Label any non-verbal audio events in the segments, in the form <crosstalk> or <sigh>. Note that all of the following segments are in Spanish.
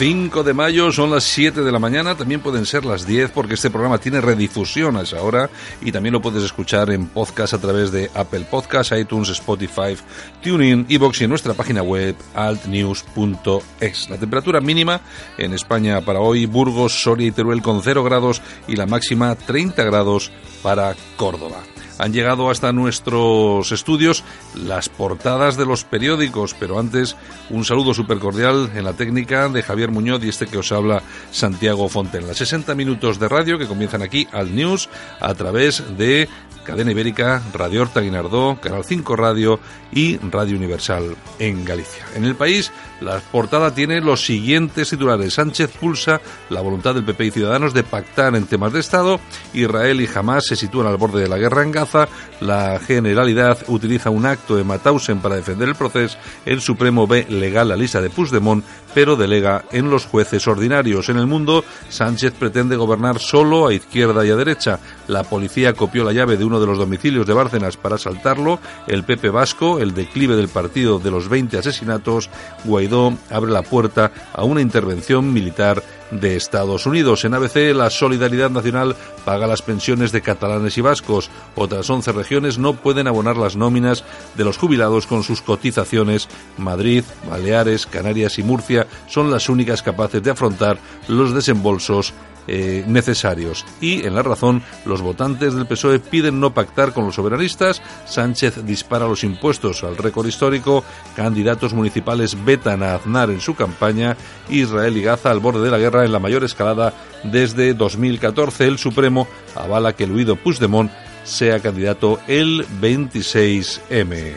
5 de mayo son las 7 de la mañana, también pueden ser las 10 porque este programa tiene redifusión a esa hora y también lo puedes escuchar en podcast a través de Apple Podcasts, iTunes, Spotify, TuneIn, Evox y en nuestra página web altnews.es. La temperatura mínima en España para hoy, Burgos, Soria y Teruel con 0 grados y la máxima 30 grados para Córdoba han llegado hasta nuestros estudios las portadas de los periódicos, pero antes un saludo súper cordial en la técnica de Javier Muñoz y este que os habla Santiago Fontenla. 60 minutos de radio que comienzan aquí al News a través de Cadena Ibérica, Radio Horta Guinardó, Canal 5 Radio y Radio Universal en Galicia. En el país, la portada tiene los siguientes titulares. Sánchez pulsa la voluntad del PP y Ciudadanos de pactar en temas de Estado. Israel y Hamas se sitúan al borde de la guerra en Gaza. La Generalidad utiliza un acto de Matausen para defender el proceso. El Supremo ve legal la lista de Puigdemont, pero delega en los jueces ordinarios. En el mundo, Sánchez pretende gobernar solo a izquierda y a derecha. La policía copió la llave de uno de los domicilios de Bárcenas para asaltarlo. El PP Vasco, el declive del partido de los 20 asesinatos. Guaidó abre la puerta a una intervención militar de Estados Unidos. En ABC, la Solidaridad Nacional paga las pensiones de catalanes y vascos. Otras 11 regiones no pueden abonar las nóminas de los jubilados con sus cotizaciones. Madrid, Baleares, Canarias y Murcia son las únicas capaces de afrontar los desembolsos eh, necesarios. Y en la razón, los votantes del PSOE piden no pactar con los soberanistas. Sánchez dispara los impuestos al récord histórico. Candidatos municipales vetan a Aznar en su campaña. Israel y Gaza al borde de la guerra en la mayor escalada desde 2014. El Supremo avala que el huido Puigdemont sea candidato el 26M.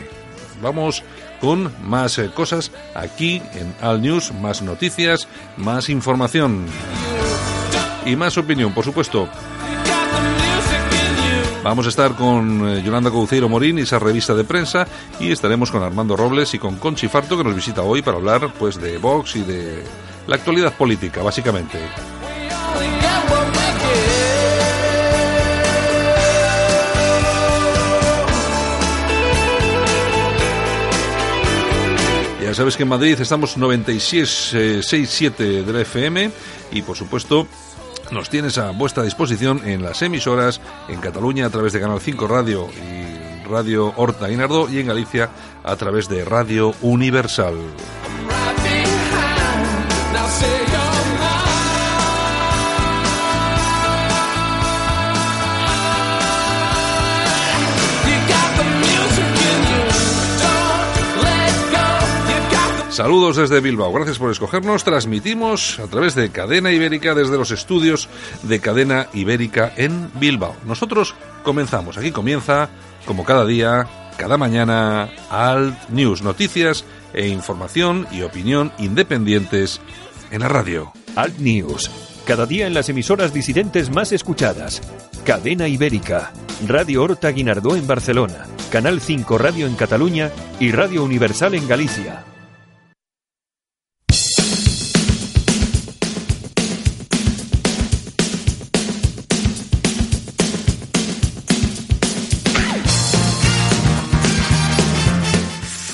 Vamos con más eh, cosas aquí en Al News, más noticias, más información y más opinión, por supuesto. Vamos a estar con eh, Yolanda Couceiro Morín y esa revista de prensa y estaremos con Armando Robles y con Conchi Farto que nos visita hoy para hablar pues de Vox y de la actualidad política, básicamente. Ya sabes que en Madrid estamos 96.67 de la FM y por supuesto nos tienes a vuestra disposición en las emisoras en Cataluña a través de Canal 5 Radio y Radio Horta Guinardó y en Galicia a través de Radio Universal. Saludos desde Bilbao. Gracias por escogernos. Transmitimos a través de Cadena Ibérica desde los estudios de Cadena Ibérica en Bilbao. Nosotros comenzamos. Aquí comienza, como cada día, cada mañana, Alt News. Noticias e información y opinión independientes en la radio. Alt News. Cada día en las emisoras disidentes más escuchadas. Cadena Ibérica. Radio Horta Guinardó en Barcelona. Canal 5 Radio en Cataluña y Radio Universal en Galicia.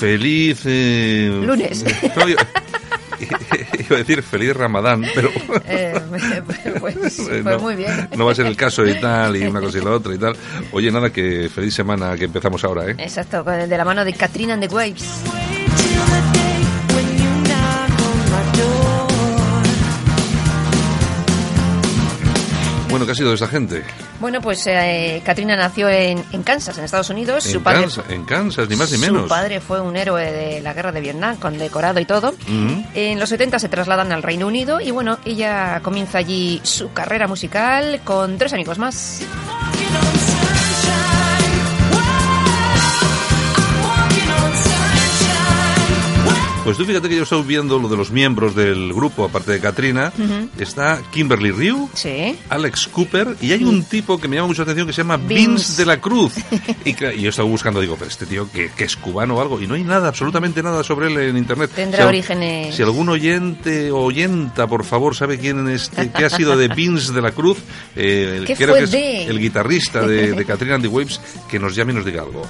Feliz... Eh, Lunes. <laughs> no, yo- <laughs> iba a decir feliz Ramadán, pero... <laughs> Eh, pues, pues no, muy bien. no va a ser el caso y tal, y una cosa y la otra y tal. Oye, nada, que feliz semana que empezamos ahora, ¿eh? Exacto, con el de la mano de Katrina and the Waves. Bueno, ¿qué ha sido de esa gente? Bueno, pues eh, Katrina nació en, en Kansas, en Estados Unidos. En, su padre, Kansas, en Kansas, ni más ni menos. Su padre fue un héroe de la guerra de Vietnam, condecorado y todo. Ujú. En los 70 se trasladan al Reino Unido y bueno, ella comienza allí su carrera musical con tres amigos más. Pues tú fíjate que yo estoy viendo lo de los miembros del grupo, aparte de Katrina. Está Kimberly Ryu, Sí. Alex Cooper y hay un tipo que me llama mucho la atención que se llama Vince. Vince de la Cruz. <laughs> Y, yo estaba buscando, digo, pero este tío que, que es cubano o algo. Y no hay nada, absolutamente nada sobre él en internet. Tendrá al- orígenes- Si algún oyente o oyenta, por favor, sabe quién es, este- qué ha sido de Vince de la Cruz, eh, el- ¿Qué creo fue que es de? el guitarrista de, de <laughs> Katrina and the Waves, que nos llame y nos diga algo.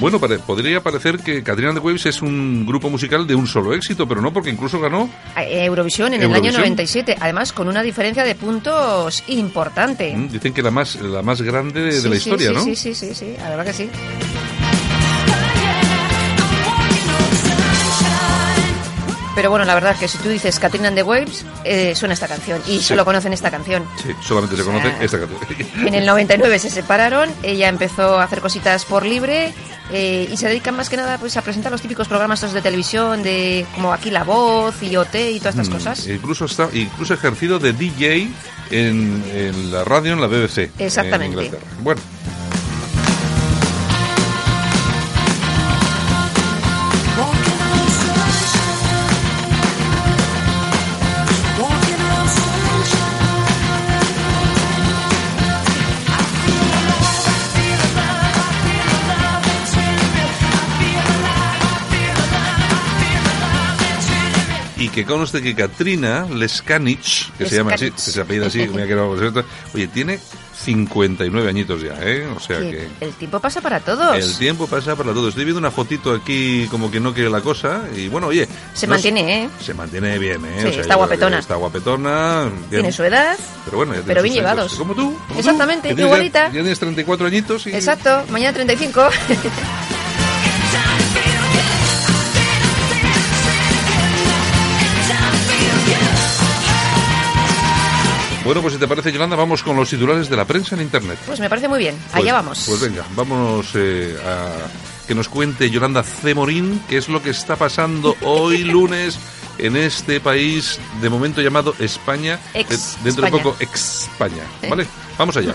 Bueno, pare- podría parecer que Katrina and the Waves es un grupo musical de un solo éxito, pero no, porque incluso ganó A- Eurovisión en el año 97, además con una diferencia de puntos importante. Mm, Dicen que la más, la más grande de, de la sí, historia, sí, ¿no? Sí, sí, sí, sí, la verdad que sí. Pero bueno, la verdad es que si tú dices Katrina and the Waves, eh, suena esta canción y solo conocen esta canción. Sí, solamente se O sea, conoce esta canción. En el <laughs> 99 se separaron, ella empezó a hacer cositas por libre eh, y se dedican más que nada pues a presentar los típicos programas estos de televisión de como aquí La Voz y OT y todas estas Mm, cosas. Incluso está, incluso ejercido de DJ en, en la radio en la BBC. Exactamente. En Inglaterra. Bueno. Y que conste que Katrina Leskanich, que se llama así, que se apellida así, me ha quedado por oye, tiene 59 añitos ya, ¿eh? O sea Que que... el tiempo pasa para todos. El tiempo pasa para todo. Estoy viendo una fotito aquí como que no quiere la cosa y bueno, oye... Se mantiene, ¿eh? Se mantiene bien, ¿eh? Sí, yo está creo que guapetona. Está guapetona. bien. Tiene su edad. Pero bueno, ya pero bien años. llevados. Como tú. como tú, Exactamente, tienes igualita. Ya, ya tienes 34 añitos y... Exacto, mañana 35. <laughs> Bueno, pues si te parece, Yolanda, vamos con los titulares de la prensa en Internet. Pues me parece muy bien. Pues- Allá vamos. Pues venga, vámonos eh, a que nos cuente Yolanda Cemorín qué es lo que está pasando <laughs> hoy lunes en este país de momento llamado España, Ex de- dentro España. de poco ex España, ¿Eh? ¿vale? Vamos allá.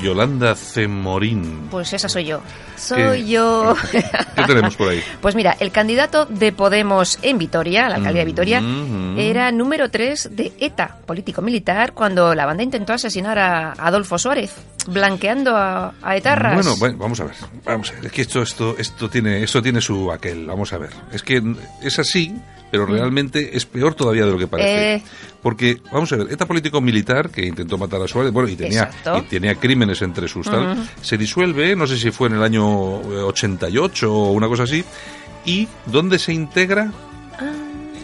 Yolanda Cemorín. Pues esa soy yo. Soy ¿Qué? yo. <laughs> ¿Qué tenemos por ahí? Pues mira, el candidato de Podemos en Vitoria, la alcaldía de Vitoria, Mm, era número 3 de ETA, político militar, cuando la banda intentó asesinar a Adolfo Suárez, blanqueando a, a etarras. Bueno, bueno, vamos a ver. Vamos a ver. Es que esto, esto, esto tiene, esto tiene su aquel. Vamos a ver. Es que es así, pero realmente es peor todavía de lo que parece. Mm. Eh. Porque, vamos a ver, ETA político militar que intentó matar a Suárez, bueno, y tenía, y tenía crímenes entre sus tal, se disuelve, no sé si fue en el año eh, 88 o una cosa así, y ¿dónde se integra? Ah.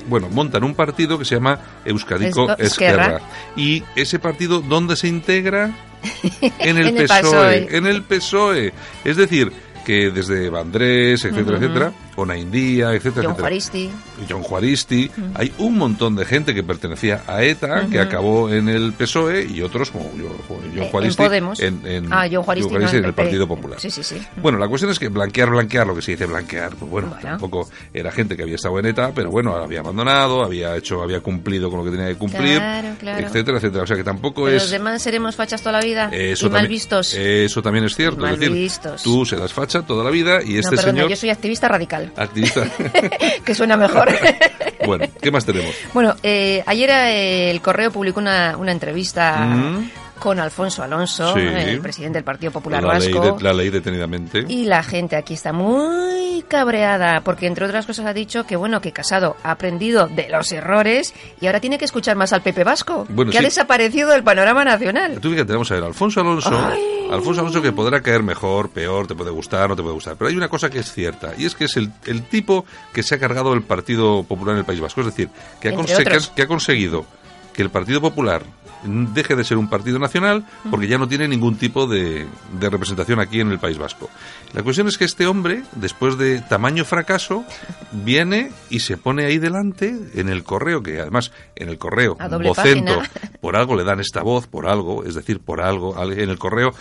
Bueno, montan un partido que se llama Euskadico Esquerra. ¿Y ese partido dónde se integra? <laughs> En el, En el PSOE, PSOE. En el PSOE. Es decir, que desde Vandrés, etcétera, etcétera, Onaindía, etcétera, John. Juaristi. John Juaristi, hay un montón de gente que pertenecía a ETA, que acabó en el PSOE y otros como John, John Eh, en Juaristi Podemos. en, en- Ah, John Juaristi, no, en en el. Partido Popular. Sí, sí, sí. Bueno, la cuestión es que blanquear, blanquear, lo que se dice blanquear, pues bueno, Bueno. tampoco era gente que había estado en ETA, pero bueno, había abandonado, había hecho, había cumplido con lo que tenía que cumplir, Claro, claro. etcétera, etcétera. O sea que tampoco Pero es los demás seremos fachas toda la vida eso y mal también, vistos. Eso también es cierto. Mal es decir, vistos. tú serás facha toda la vida y no, este perdona, señor yo soy activista radical, activista. <laughs> que suena mejor. <laughs> bueno, ¿qué más tenemos? Bueno, eh, ayer eh, el Correo publicó una, una entrevista Mm. Con Alfonso Alonso, Sí. el presidente del Partido Popular La ley, Vasco. de- la ley detenidamente. Y la gente aquí está muy cabreada porque entre otras cosas ha dicho que bueno que Casado ha aprendido de los errores y ahora tiene que escuchar más al Pepe Vasco, Bueno, que sí. ha desaparecido del panorama nacional. Tú fíjate, vamos a ver, Alfonso Alonso, Ay. Alfonso Alonso que podrá caer mejor, peor, te puede gustar, no te puede gustar, pero hay una cosa que es cierta, y es que es el, el tipo que se ha cargado el Partido Popular en el País Vasco, es decir, que ha, Entre conse- otros. que ha- que ha conseguido que el Partido Popular deje de ser un partido nacional porque ya no tiene ningún tipo de, de representación aquí en el País Vasco. La cuestión es que este hombre, después de tamaño fracaso, viene y se pone ahí delante en el correo, que además en el correo, vocento, por algo le dan esta voz, por algo, es decir, por algo, al- en el correo,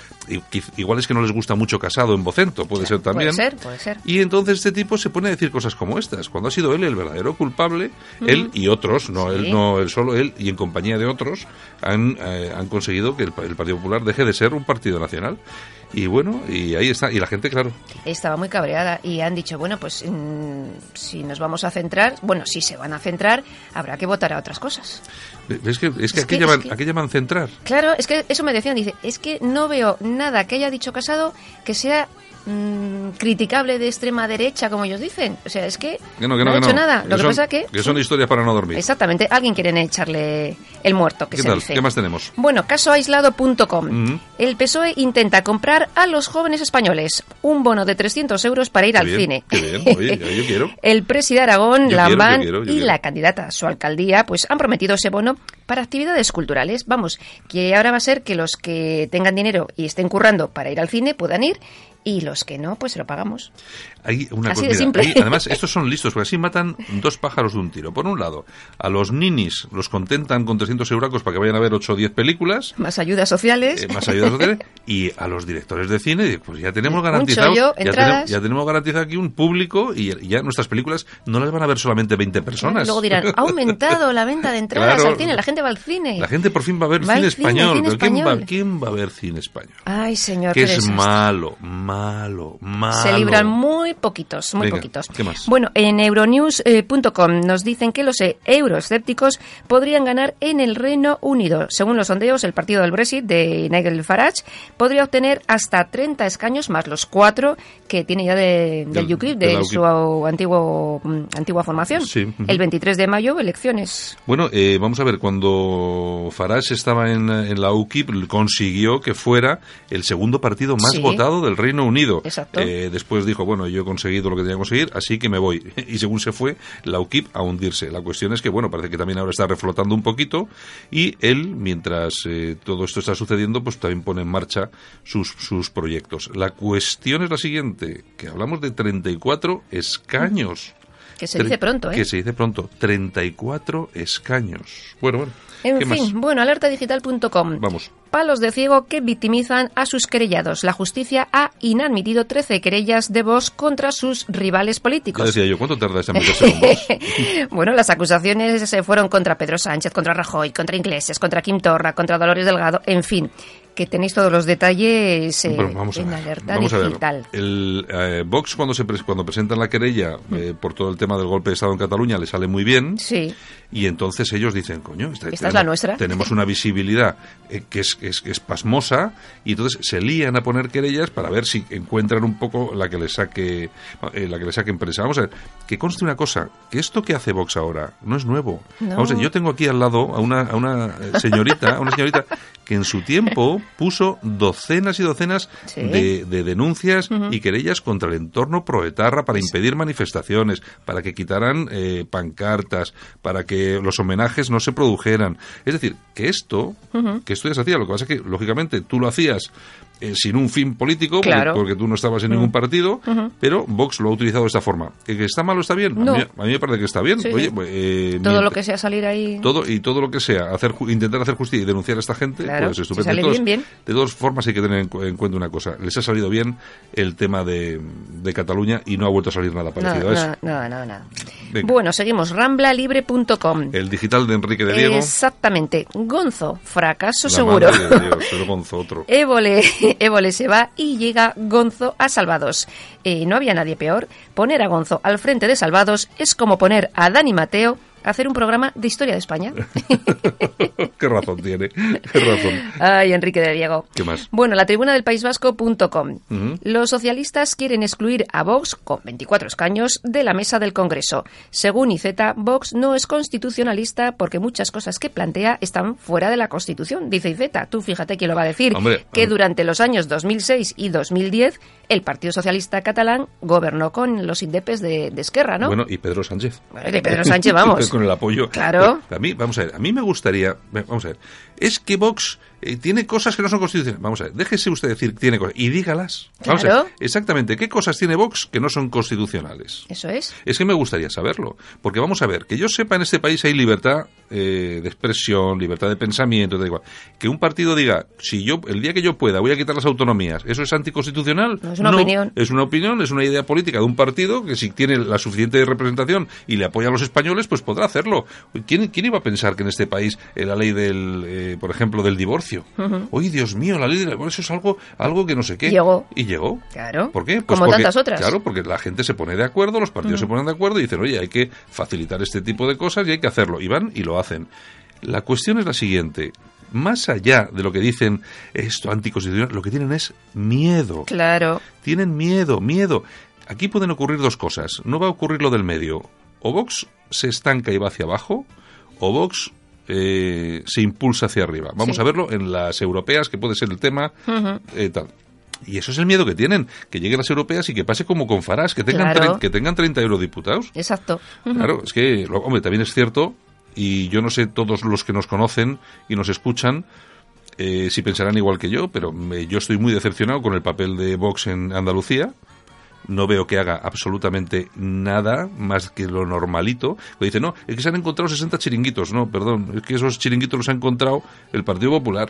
igual es que no les gusta mucho casado en vocento, puede ser también. Puede ser, puede ser. Y entonces este tipo se pone a decir cosas como estas, cuando ha sido él el verdadero culpable, él y otros, no Sí. él, no él solo él, y en compañía de otros, han, eh, han conseguido que el, pa- el Partido Popular deje de ser un partido nacional. Y bueno, y ahí está. Y la gente, claro, Estaba muy cabreada y han dicho, bueno, pues mm, si nos vamos a centrar, bueno, si se van a centrar, habrá que votar a otras cosas. es que, es que, Es aquí, que- llaman, es que- aquí llaman centrar. Claro, es que eso me decían, dice, es que no veo nada que haya dicho Casado que sea mm, criticable de extrema derecha, como ellos dicen. O sea, es que, Que no, que no, ha que hecho no. nada. Lo que son, pasa que... son historias para no dormir. Exactamente, alguien quiere echarle el muerto, que ¿Qué se tal? dice. ¿Qué más tenemos? Bueno, casoaislado.com. Ujú. El PSOE intenta comprar a los jóvenes españoles un bono de 300 euros para ir Qué al bien, cine. qué bien. Oye, yo- yo quiero. <laughs> El presidente de Aragón, Yo Lambán quiero, yo quiero, yo y quiero. la candidata a su alcaldía pues han prometido ese bono para actividades culturales. Vamos, que ahora va a ser que los que tengan dinero y estén currando para ir al cine puedan ir y los que no, pues lo pagamos. Hay una Así de simple. hay- además, estos son listos, porque así matan dos pájaros de un tiro. Por un lado, a los ninis los contentan con 300 euracos para que vayan a ver 8 o 10 películas, Más ayudas sociales. eh, más ayudas sociales, <laughs> y a los directores de cine, pues ya tenemos garantizado, chollo, ya, tenemos, ya tenemos garantizado aquí un público y ya nuestras películas no las van a ver solamente 20 personas. Luego dirán, ha aumentado la venta de entradas Claro. al cine, la gente va al cine. La gente por fin va a ver Va cine cine, español. cine ¿quién, va, español. quién va a ver cine español? Ay, señor, Que es malo, malo, malo. Se libran muy poquitos, muy Venga, poquitos. ¿qué más? Bueno, en euronews.com nos dicen que los eh, euroescépticos podrían ganar en el Reino Unido. Según los sondeos, el partido del Brexit de Nigel Farage podría obtener hasta 30 escaños más los cuatro que tiene ya de- del, Del- UKIP, de su UKIP. antiguo, mm, antigua formación. Sí. El 23 de mayo, elecciones. Bueno, eh, vamos a ver, cuando Farage estaba en, en la UKIP, consiguió que fuera el segundo partido más Sí. votado del Reino Unido. Exacto. Eh, después dijo, bueno, yo he conseguido lo que tenía que conseguir, así que me voy. <laughs> Y según se fue, la UKIP a hundirse. La cuestión es que, bueno, parece que también ahora está reflotando un poquito y él, mientras eh, todo esto está sucediendo, pues también pone en marcha sus, sus proyectos. La cuestión es la siguiente, que hablamos de 34 escaños. Que se dice pronto, ¿eh? Que se dice pronto. 34 escaños. Bueno, bueno. En ¿Qué fin, más? bueno, alertadigital.com. Vamos. Palos de ciego que victimizan a sus querellados. La justicia ha inadmitido 13 querellas de Vox contra sus rivales Ya políticos. decía yo, ¿cuánto tarda esta meterse <laughs> bueno, las acusaciones se fueron contra Pedro Sánchez, contra Rajoy, contra Iglesias, contra Quim Torra, contra Dolores Delgado, en fin, que tenéis todos los detalles eh, Bueno, vamos a en ver. alerta Vamos a ver. digital. El eh, Vox cuando se cuando presentan la querella Mm. eh, por todo el tema del golpe de Estado en Cataluña le sale muy bien Sí, y entonces ellos dicen, coño, esta, Esta es la nuestra. tenemos una visibilidad eh, que es, es, es pasmosa y entonces se lían a poner querellas para ver si encuentran un poco la que le saque eh, la que le saque empresa. Vamos a ver, que conste una cosa, que esto que hace Vox ahora no es nuevo. No. Vamos a ver, yo tengo aquí al lado a una, a una señorita, a una señorita que en su tiempo puso docenas y docenas Sí. de, de denuncias y querellas contra el entorno proetarra para impedir manifestaciones, para que quitaran eh, pancartas, para que los homenajes no se produjeran. Es decir, que esto, que esto ya se hacía, lo que pasa es que, lógicamente, tú lo hacías eh, sin un fin político, porque- Claro. porque, tú no estabas en ningún partido, pero Vox lo ha utilizado de esta forma. ¿Que está mal o está bien? No. A, mí, a mí me parece que está bien. Sí, Oye, sí. pues, eh, todo lo que sea salir ahí. todo y todo lo que sea hacer intentar hacer justicia y denunciar a esta gente Claro, pues estupendo de, todas, bien, bien. de todas formas hay que tener en, cu- en cuenta una cosa les ha salido bien el tema de, de Cataluña y no ha vuelto a salir nada parecido a eso Nada, nada, nada, nada. Venga. Bueno, seguimos. Ramblalibre.com. el digital de Enrique de Diego Exactamente. Gonzo, fracaso la seguro. madre de Dios, <laughs> pero Gonzo otro Évole, Évole se va y llega Gonzo a Salvados. Eh, no había nadie peor. Poner a Gonzo al frente de Salvados es como poner a Dani Mateo hacer un programa de historia de España. <laughs> qué razón tiene qué razón Ay, Enrique de Diego. ¿Qué más? Bueno, la tribuna del País Vasco.com. Los socialistas quieren excluir a Vox, con 24 escaños, de la mesa del Congreso. Según IZ, Vox no es constitucionalista porque muchas cosas que plantea están fuera de la Constitución. Dice IZ, tú fíjate quién lo va a decir, Hombre, que hombre. durante los años 2006 y 2010 el Partido Socialista Catalán gobernó con los indepes de, de Esquerra, ¿no? bueno y Pedro Sánchez de Pedro Sánchez, vamos. <laughs> con el apoyo Claro. a mí vamos a ver a mí me gustaría vamos a ver es que Vox eh, tiene cosas que no son constitucionales. Vamos a ver, déjese usted decir que tiene cosas y dígalas. Vamos a ver, exactamente, ¿qué cosas tiene Vox que no son constitucionales? Eso es. Es que me gustaría saberlo, porque vamos a ver, que yo sepa en este país hay libertad eh, de expresión, libertad de pensamiento, da igual. Que un partido diga, si yo el día que yo pueda voy a quitar las autonomías, ¿eso es anticonstitucional? No, es una opinión. Es una opinión, es una idea política de un partido que si tiene la suficiente representación y le apoya a los españoles, pues podrá hacerlo. ¿Quién, quién iba a pensar que en este país eh, la ley del, eh, por ejemplo, del divorcio? Oye, Dios mío, la ley del divorcio es algo, algo que no sé qué. Llegó. Y llegó. Claro. ¿Por qué? Como porque- tantas otras. Claro, porque la gente se pone de acuerdo, los partidos se ponen de acuerdo y dicen, oye, hay que facilitar este tipo de cosas y hay que hacerlo. Y van y lo hacen. La cuestión es la siguiente. Más allá de lo que dicen esto anticonstitucional, lo que tienen es miedo. Claro. Tienen miedo, miedo. Aquí pueden ocurrir dos cosas. No va a ocurrir lo del medio. O Vox se estanca y va hacia abajo, o Vox eh, se impulsa hacia arriba. Vamos Sí. a verlo en las europeas, que puede ser el tema. eh, tal. Y eso es el miedo que tienen, que lleguen las europeas y que pase como con Farage, que tengan, Claro. que tengan 30 eurodiputados. Exacto. Claro, es que, hombre, también es cierto, y yo no sé todos los que nos conocen y nos escuchan eh, si pensarán igual que yo, pero me- yo estoy muy decepcionado con el papel de Vox en Andalucía. No veo que haga absolutamente nada más que lo normalito. Me dice, no, es que se han encontrado 60 chiringuitos. No, perdón, es que esos chiringuitos los ha encontrado el Partido Popular,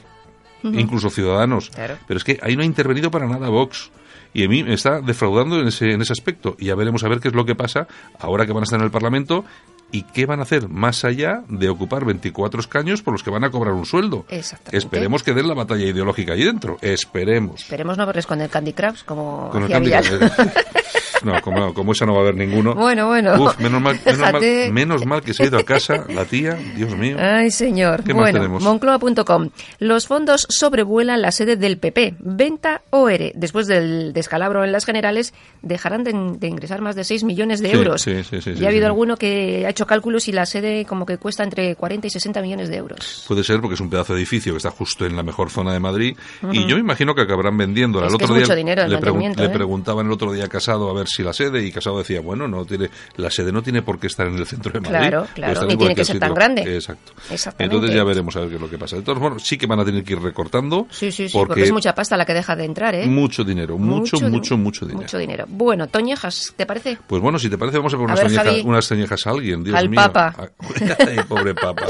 incluso Ciudadanos. Claro. Pero es que ahí no ha intervenido para nada Vox. Y a mí me está defraudando en ese, en ese aspecto. Y ya veremos a ver qué es lo que pasa ahora que van a estar en el Parlamento y qué van a hacer más allá de ocupar 24 escaños por los que van a cobrar un sueldo. Exactamente. Esperemos que den la batalla ideológica ahí dentro. Esperemos. Esperemos no verles con el Candy Crush como Con el Candy. Crush. <laughs> No, como, como esa no va a haber ninguno. Bueno, bueno. Uf, menos mal, menos, mal, Fíjate. menos mal que se ha ido a casa la tía, Dios mío. Ay, señor. ¿Qué más bueno, tenemos? Moncloa.com. Los fondos sobrevuelan la sede del PP. Venta OR. Después del descalabro en las generales, dejarán de, de ingresar más de 6 millones de euros. sí, sí, sí, ya sí, ha habido alguno que ha hecho cálculos y la sede como que cuesta entre 40 y 60 millones de euros. Puede ser porque es un pedazo de edificio que está justo en la mejor zona de Madrid y yo me imagino que acabarán vendiéndola. Es El que otro es día mucho dinero el le, pregun- le ¿eh? preguntaban el otro día Casado a ver si la sede y Casado decía, bueno, no tiene la sede no tiene por qué estar en el centro de Madrid. Claro, claro, ni tiene que ser tan sitio. grande. Exacto. Exactamente. Entonces ya veremos a ver qué es lo que pasa. De todos modos, sí que van a tener que ir recortando Sí, sí, sí, porque, es mucha pasta la que deja de entrar, ¿eh? mucho dinero, mucho, di- mucho, mucho dinero. Mucho dinero. Bueno, Toñejas, ¿te parece? Pues bueno, si te parece, vamos a poner A unas, ver, teñejas, Javi. unas teñejas a alguien. Dios Al mío. Papa. <laughs> Ay, pobre Papa.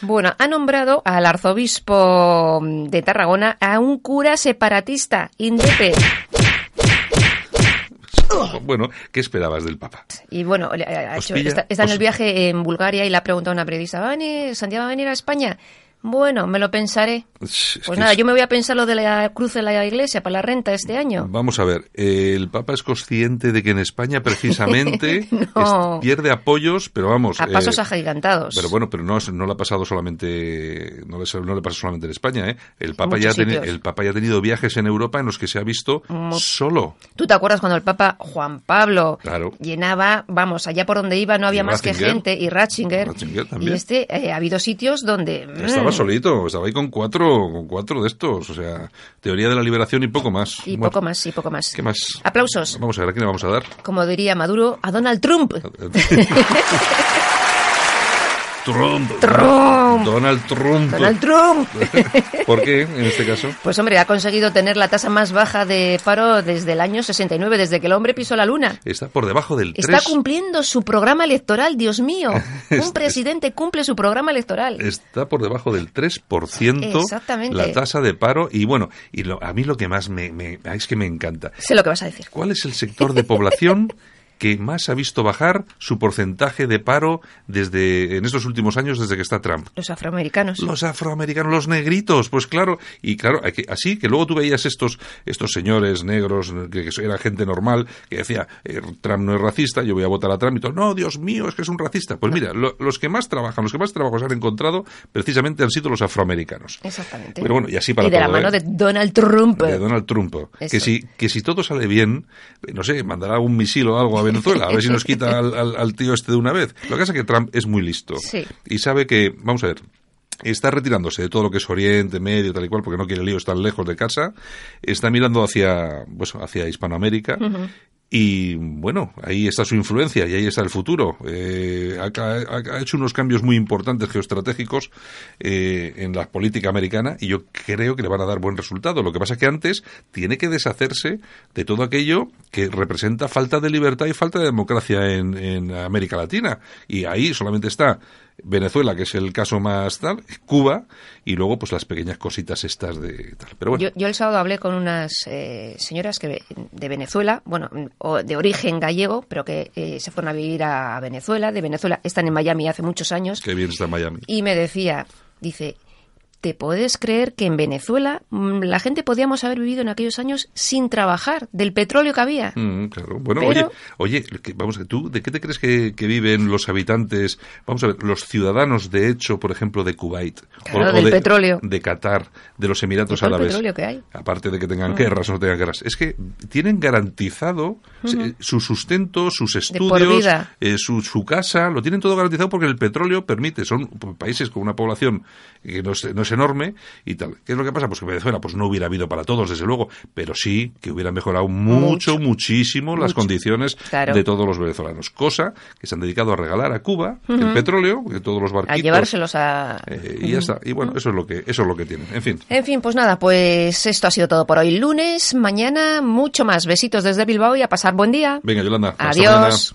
Bueno, ha nombrado al arzobispo de Tarragona a un cura separatista, indepe. bueno, ¿qué esperabas del Papa? Y bueno, ha hecho- pilla- está, está en el viaje en Bulgaria y le ha preguntado a una periodista, ¿va a venir, Santiago va a venir a España? Bueno, me lo pensaré. Es Pues que nada, es- yo me voy a pensar lo de la cruz en la iglesia para la renta este año. Vamos a ver, el Papa es consciente de que en España precisamente <laughs> No. es- pierde apoyos, pero vamos. A pasos eh, agigantados. Pero bueno, pero no, no le ha pasado solamente, no le, no le pasa solamente en España, ¿eh? El Papa, ya el Papa ya ha tenido viajes en Europa en los que se ha visto solo. ¿Tú te acuerdas cuando el Papa Juan Pablo Claro. llenaba, vamos, allá por donde iba no había Y más que gente, y Ratzinger, Ratzinger y este, eh, ha habido sitios donde... Estaba solito, estaba ahí con cuatro, con cuatro de estos, o sea, teoría de la liberación y poco más. Y Bueno, poco más, y poco más. ¿Qué más? Aplausos. Vamos a ver, ¿a quién le vamos a dar? Como diría Maduro, a Donald Trump. <laughs> Trump. Trump. Donald Trump. Donald Trump. <laughs> ¿Por qué en este caso? Pues hombre, ha conseguido tener la tasa más baja de paro desde el año 69, desde que el hombre pisó la luna. Está por debajo del 3. Está cumpliendo su programa electoral, Dios mío. <laughs> Un presidente cumple su programa electoral. Está por debajo del 3% Exactamente. la tasa de paro. Y bueno, y lo- a mí lo que más me, me- es que me encanta. Sé lo que vas a decir. ¿Cuál es el sector de población <laughs> que más ha visto bajar su porcentaje de paro desde en estos últimos años desde que está Trump? Los afroamericanos. Los afroamericanos, los negritos, pues claro, y claro, hay que- así que luego tú veías estos, estos señores negros, que, que era gente normal, que decía, eh, Trump no es racista, yo voy a votar a Trump, y todo, no, Dios mío, es que es un racista. Pues mira, lo- los que más trabajan, los que más trabajos han encontrado, precisamente han sido los afroamericanos. Exactamente. Pero bueno, y así para y de la todo, mano ¿eh? de Donald Trump. de Donald Trump. Eso. Que si, que si todo sale bien, eh, no sé, mandará algún misil o algo a Venezuela, a ver si nos quita <laughs> al, al- al tío este de una vez. Lo que pasa es que Trump es muy listo. Sí. Y sabe que, vamos a ver, está retirándose de todo lo que es Oriente, Medio, tal y cual, porque no quiere líos tan lejos de casa. Está mirando hacia, pues, hacia Hispanoamérica. Y bueno, ahí está su influencia y ahí está el futuro. Eh, ha, hecho unos cambios muy importantes geoestratégicos eh, en la política americana y yo creo que le van a dar buen resultado. Lo que pasa es que antes tiene que deshacerse de todo aquello que representa falta de libertad y falta de democracia en, en América Latina. Y ahí solamente está Venezuela, que es el caso más tal, Cuba, y luego pues las pequeñas cositas estas de tal. Pero bueno. yo, el sábado hablé con unas eh, señoras que de Venezuela, bueno, de origen gallego, pero que eh, se fueron a vivir a Venezuela, de Venezuela, están en Miami hace muchos años. Qué bien está Miami. Y me decía, dice, ¿Te puedes creer que en Venezuela mm, la gente podíamos haber vivido en aquellos años sin trabajar del petróleo que había? Mm, claro. Bueno, oye, oye, vamos, ¿tú de qué te crees que, viven los habitantes, vamos a ver, los ciudadanos de hecho, por ejemplo, de Kuwait? o, del de, petróleo. De Qatar, de los Emiratos Árabes. petróleo que hay. Aparte de que tengan mm. guerras o no tengan guerras. Es que tienen garantizado su sustento, sus estudios, eh, su, su, casa, lo tienen todo garantizado porque el petróleo permite, son países con una población que no, no enorme y tal. ¿Qué es lo que pasa? Pues que Venezuela pues no hubiera habido para todos, desde luego, pero sí que hubiera mejorado mucho, muchísimo las condiciones de todos los venezolanos. Cosa que se han dedicado a regalar a Cuba el petróleo, de todos los barquitos. A llevárselos a... Eh, y ya está. Y bueno, eso es lo que eso es lo que tienen. En fin. En fin, pues nada, pues esto ha sido todo por hoy. Lunes, mañana, mucho más. Besitos desde Bilbao y a pasar buen día. Venga, Yolanda. Adiós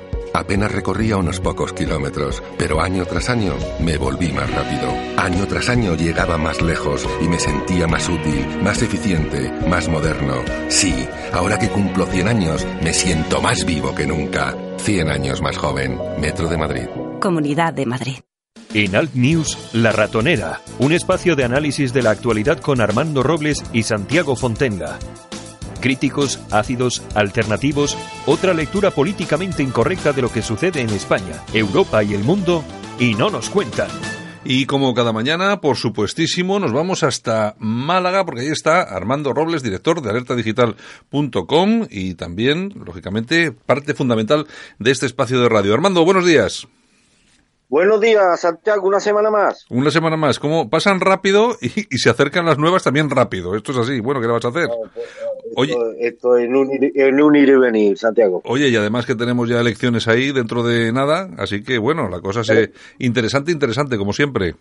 Apenas recorría unos pocos kilómetros, pero año tras año me volví más rápido. Año tras año llegaba más lejos y me sentía más útil, más eficiente, más moderno. Sí, ahora que cumplo 100 años, me siento más vivo que nunca. 100 años más joven. Metro de Madrid. Comunidad de Madrid. En Alt News, La Ratonera, un espacio de análisis de la actualidad con Armando Robles y Santiago Fontenga críticos, ácidos, alternativos, otra lectura políticamente incorrecta de lo que sucede en España, Europa y el mundo, y no nos cuentan. Y como cada mañana, por supuestísimo, nos vamos hasta Málaga, porque ahí está Armando Robles, director de alertadigital.com y también, lógicamente, parte fundamental de este espacio de radio. Armando, buenos días. Buenos días, Santiago, una semana más. Una semana más. ¿Cómo pasan rápido y, se acercan las nuevas también rápido? Esto es así. Bueno, ¿qué le vas a hacer? Pues, oye, esto, es en un, en un ir y venir, Santiago. Oye, y además que tenemos ya elecciones ahí dentro de nada, así que bueno, la cosa es interesante, interesante, como siempre.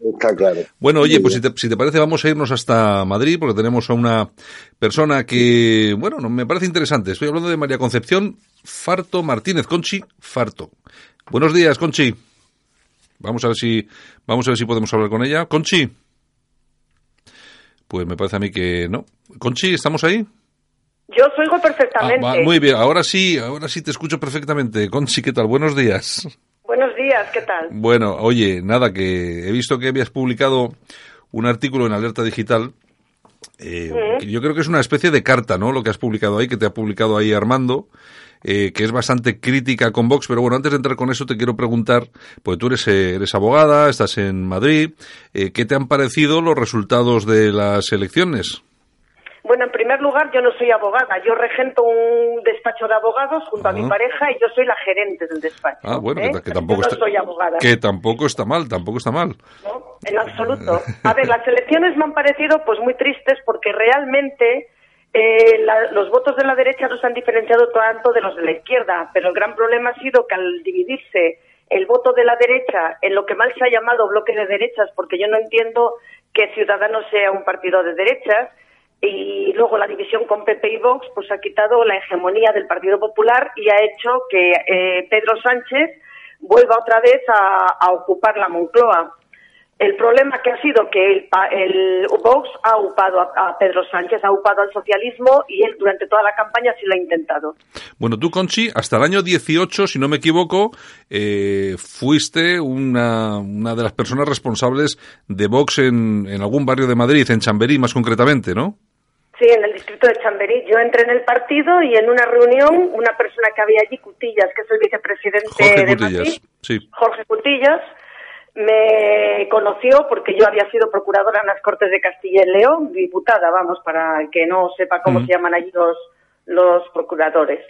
Está claro. Bueno, oye, pues si te, si te, parece, vamos a irnos hasta Madrid, porque tenemos a una persona que, bueno, me parece interesante. Estoy hablando de María Concepción Farto Martínez, Conchi Farto. Buenos días, Conchi. Vamos a ver si vamos a ver si podemos hablar con ella. Conchi. Pues me parece a mí que no. Conchi, ¿estamos ahí? Yo os oigo perfectamente. Ah, muy bien, ahora sí, ahora sí te escucho perfectamente. Conchi, ¿qué tal? Buenos días. Buenos días, ¿qué tal? Bueno, oye, nada, que he visto que habías publicado un artículo en Alerta Digital. Eh, yo creo que es una especie de carta, ¿no? Lo que has publicado ahí, que te ha publicado ahí Armando. Eh, que es bastante crítica con Vox, pero bueno, antes de entrar con eso te quiero preguntar, pues tú eres, eh, eres abogada, estás en Madrid, eh, ¿qué te han parecido los resultados de las elecciones? Bueno, en primer lugar, yo no soy abogada. Yo regento un despacho de abogados junto a mi pareja y yo soy la gerente del despacho. Ah, bueno, que, tampoco está, soy abogada. que tampoco está mal, tampoco está mal. No, en absoluto. A ver, las elecciones me han parecido pues muy tristes porque realmente eh, los votos de la derecha no se han diferenciado tanto de los de la izquierda, pero el gran problema ha sido que al dividirse el voto de la derecha en lo que mal se ha llamado bloque de derechas, porque yo no entiendo que Ciudadanos sea un partido de derechas, y luego la división con PP y Vox pues ha quitado la hegemonía del Partido Popular y ha hecho que eh, Pedro Sánchez vuelva otra vez a ocupar la Moncloa. El problema que ha sido que el, el Vox ha upado a, Pedro Sánchez, ha upado al socialismo y él durante toda la campaña sí lo ha intentado. Bueno, tú, Conchi, hasta el año 18, si no me equivoco, eh, fuiste una, una, de las personas responsables de Vox en, en algún barrio de Madrid, en Chamberí más concretamente, ¿no? Sí, en el distrito de Chamberí. Yo entré en el partido y en una reunión, una persona que había allí, Cutillas, que es el vicepresidente Jorge de Cutillas, Madrid, sí. Jorge Cutillas, me conoció porque yo había sido procuradora en las Cortes de Castilla y León, diputada, vamos, para el que no sepa cómo se llaman allí los, los procuradores.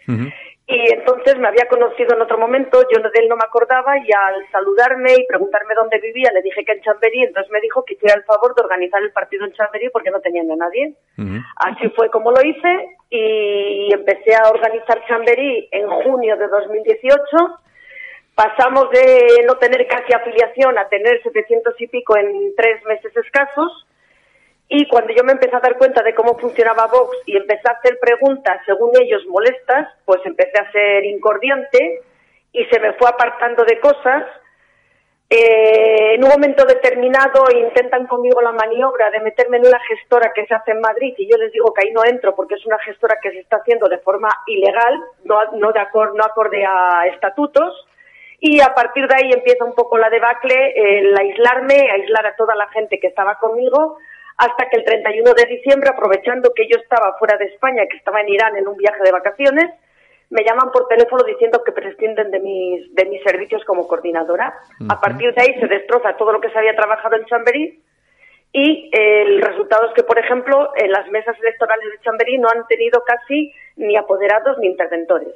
Y entonces me había conocido en otro momento, yo de él no me acordaba y al saludarme y preguntarme dónde vivía, le dije que en Chamberí, entonces me dijo que hiciera el favor de organizar el partido en Chamberí porque no tenían a nadie. Así fue como lo hice y empecé a organizar Chamberí en junio de 2018. Pasamos de no tener casi afiliación a tener 700 y pico en tres meses escasos. Y cuando yo me empecé a dar cuenta de cómo funcionaba Vox y empecé a hacer preguntas, según ellos molestas, pues empecé a ser incordiante y se me fue apartando de cosas. Eh, en un momento determinado intentan conmigo la maniobra de meterme en una gestora que se hace en Madrid y yo les digo que ahí no entro porque es una gestora que se está haciendo de forma ilegal, no, no, de acor- no acorde a estatutos. Y a partir de ahí empieza un poco la debacle, el aislarme, aislar a toda la gente que estaba conmigo, hasta que el 31 de diciembre, aprovechando que yo estaba fuera de España, que estaba en Irán en un viaje de vacaciones, me llaman por teléfono diciendo que prescinden de mis, de mis servicios como coordinadora. A partir de ahí se destroza todo lo que se había trabajado en Chamberí y eh, el resultado es que, por ejemplo, en las mesas electorales de Chamberí no han tenido casi ni apoderados ni interventores.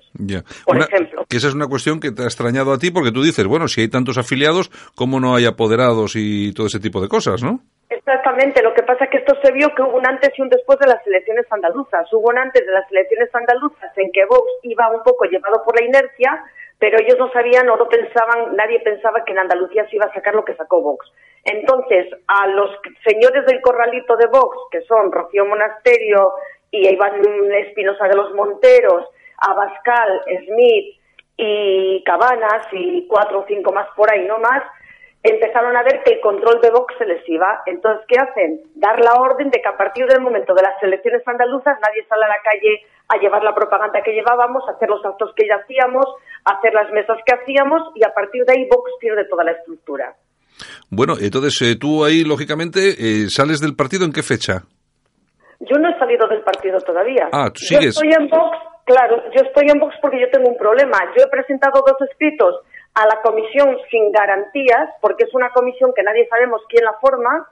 Por Una- ejemplo. Que esa es una cuestión que te ha extrañado a ti porque tú dices, bueno, si hay tantos afiliados, ¿cómo no hay apoderados y todo ese tipo de cosas, no? Exactamente, lo que pasa es que esto se vio que hubo un antes y un después de las elecciones andaluzas. Hubo un antes de las elecciones andaluzas en que Vox iba un poco llevado por la inercia, pero ellos no sabían o no pensaban, nadie pensaba que en Andalucía se iba a sacar lo que sacó Vox. Entonces, a los señores del corralito de Vox, que son Rocío Monasterio y Iván Espinosa de los Monteros, Abascal, Smith y Cabanas y cuatro o cinco más por ahí, no más, empezaron a ver que el control de Vox se les iba. Entonces, ¿qué hacen? Dar la orden de que a partir del momento de las elecciones andaluzas nadie sale a la calle a llevar la propaganda que llevábamos, a hacer los actos que ya hacíamos, a hacer las mesas que hacíamos y a partir de ahí Vox pierde toda la estructura. Bueno, entonces eh, tú ahí, lógicamente, eh, sales del partido en qué fecha? Yo no he salido del partido todavía. Ah, tú Yo sigues. estoy en Vox, claro, yo estoy en Vox porque yo tengo un problema. Yo he presentado dos escritos a la comisión sin garantías, porque es una comisión que nadie sabemos quién la forma,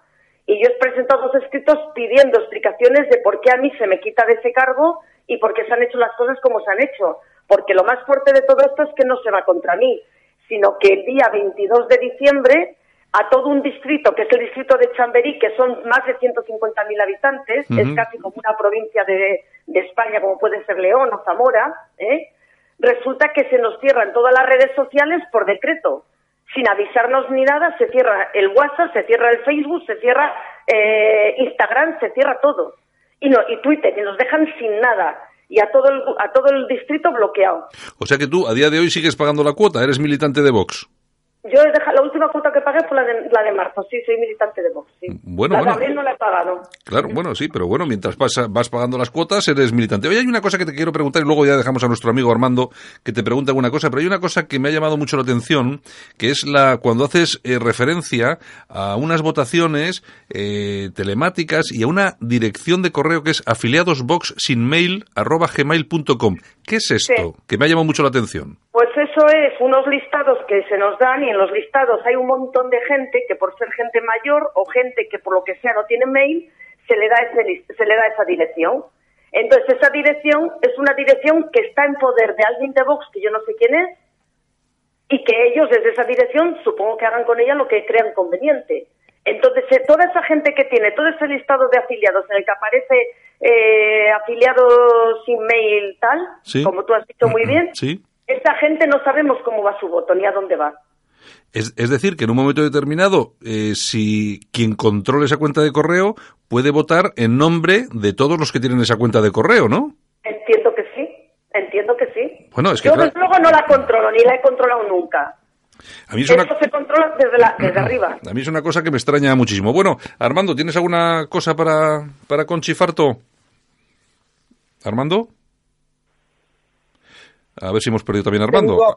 y yo he presentado dos escritos pidiendo explicaciones de por qué a mí se me quita de ese cargo y por qué se han hecho las cosas como se han hecho. Porque lo más fuerte de todo esto es que no se va contra mí, sino que el día 22 de diciembre a todo un distrito, que es el distrito de Chamberí, que son más de 150.000 habitantes, Ujú. es casi como una provincia de, de España, como puede ser León o Zamora, ¿eh? Resulta que se nos cierran todas las redes sociales por decreto. Sin avisarnos ni nada, se cierra el WhatsApp, se cierra el Facebook, se cierra eh, Instagram, se cierra todo. Y, no, y Twitter, y nos dejan sin nada. Y a todo, el, a todo el distrito bloqueado. O sea que tú a día de hoy sigues pagando la cuota, eres militante de Vox. Yo he dejado, la última cuota que pagué fue la de, la de marzo, sí, soy militante de Vox, sí. Bueno, la bueno. de abril no la he pagado. Claro, bueno, sí, pero bueno, mientras pasa- vas pagando las cuotas, eres militante. Oye, hay una cosa que te quiero preguntar y luego ya dejamos a nuestro amigo Armando que te pregunte alguna cosa, pero hay una cosa que me ha llamado mucho la atención, que es la cuando haces eh, referencia a unas votaciones eh, telemáticas y a una dirección de correo que es afiliadosbox.gmail.com. ¿Qué es esto? Sí. Que me ha llamado mucho la atención. Pues eso es unos listados que se nos dan y en los listados hay un montón de gente que por ser gente mayor o gente que por lo que sea no tiene mail, se le da, ese, se le da esa dirección. Entonces esa dirección es una dirección que está en poder de alguien de Vox que yo no sé quién es y que ellos desde esa dirección supongo que hagan con ella lo que crean conveniente. Entonces, eh, toda esa gente que tiene todo ese listado de afiliados en el que aparece eh, afiliados sin mail tal, Sí. como tú has dicho muy bien, Sí. Esa gente no sabemos cómo va su voto ni a dónde va. Es, es decir, que en un momento determinado, eh, si quien controle esa cuenta de correo puede votar en nombre de todos los que tienen esa cuenta de correo, ¿no? Entiendo que sí, entiendo que sí. Bueno, es que Yo claro- desde luego no la controlo, ni la he controlado nunca. A mí es una, Esto se controla desde, la, desde <clears throat> arriba. a mí es una cosa que me extraña muchísimo. Bueno, Armando, ¿tienes alguna cosa para, para Conchi Farto? ¿Armando? A ver si hemos perdido también a Armando. Ar-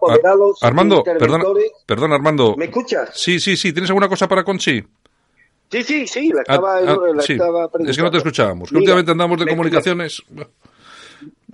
Armando, perdón, perdón, Armando. ¿Me escuchas? Sí, sí, sí. ¿Tienes alguna cosa para Conchi? Sí, sí, sí, la estaba, Ah, ah, la sí. estaba Es que no te escuchábamos. Que últimamente andamos de comunicaciones.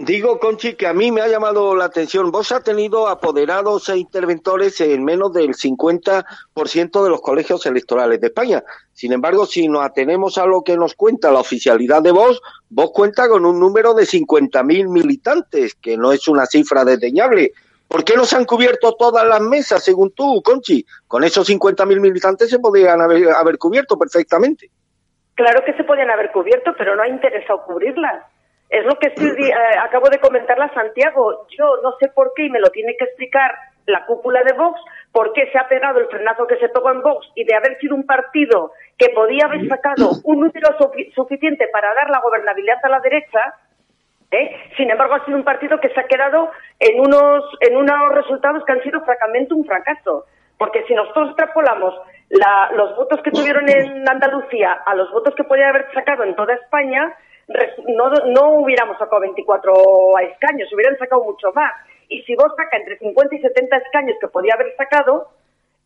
Digo, Conchi, que a mí me ha llamado la atención. Vos has tenido apoderados e interventores en menos del 50% de los colegios electorales de España. Sin embargo, si nos atenemos a lo que nos cuenta la oficialidad de vos, vos cuenta con un número de 50.000 militantes, que no es una cifra desdeñable. ¿Por qué no se han cubierto todas las mesas, según tú, Conchi? Con esos 50.000 militantes se podrían haber, haber cubierto perfectamente. Claro que se podían haber cubierto, pero no ha interesado cubrirlas. Es lo que estoy eh, acabo de comentarle a Santiago. Yo no sé por qué, y me lo tiene que explicar la cúpula de Vox, por qué se ha pegado el frenazo que se pegó en Vox y de haber sido un partido que podía haber sacado un número sufi- suficiente para dar la gobernabilidad a la derecha, ¿eh? Sin embargo, ha sido un partido que se ha quedado en unos, en unos resultados que han sido francamente un fracaso. Porque si nosotros extrapolamos la- los votos que tuvieron en Andalucía a los votos que podía haber sacado en toda España, no, no hubiéramos sacado 24 escaños, hubieran sacado mucho más. Y si vos saca entre 50 y 70 escaños que podía haber sacado,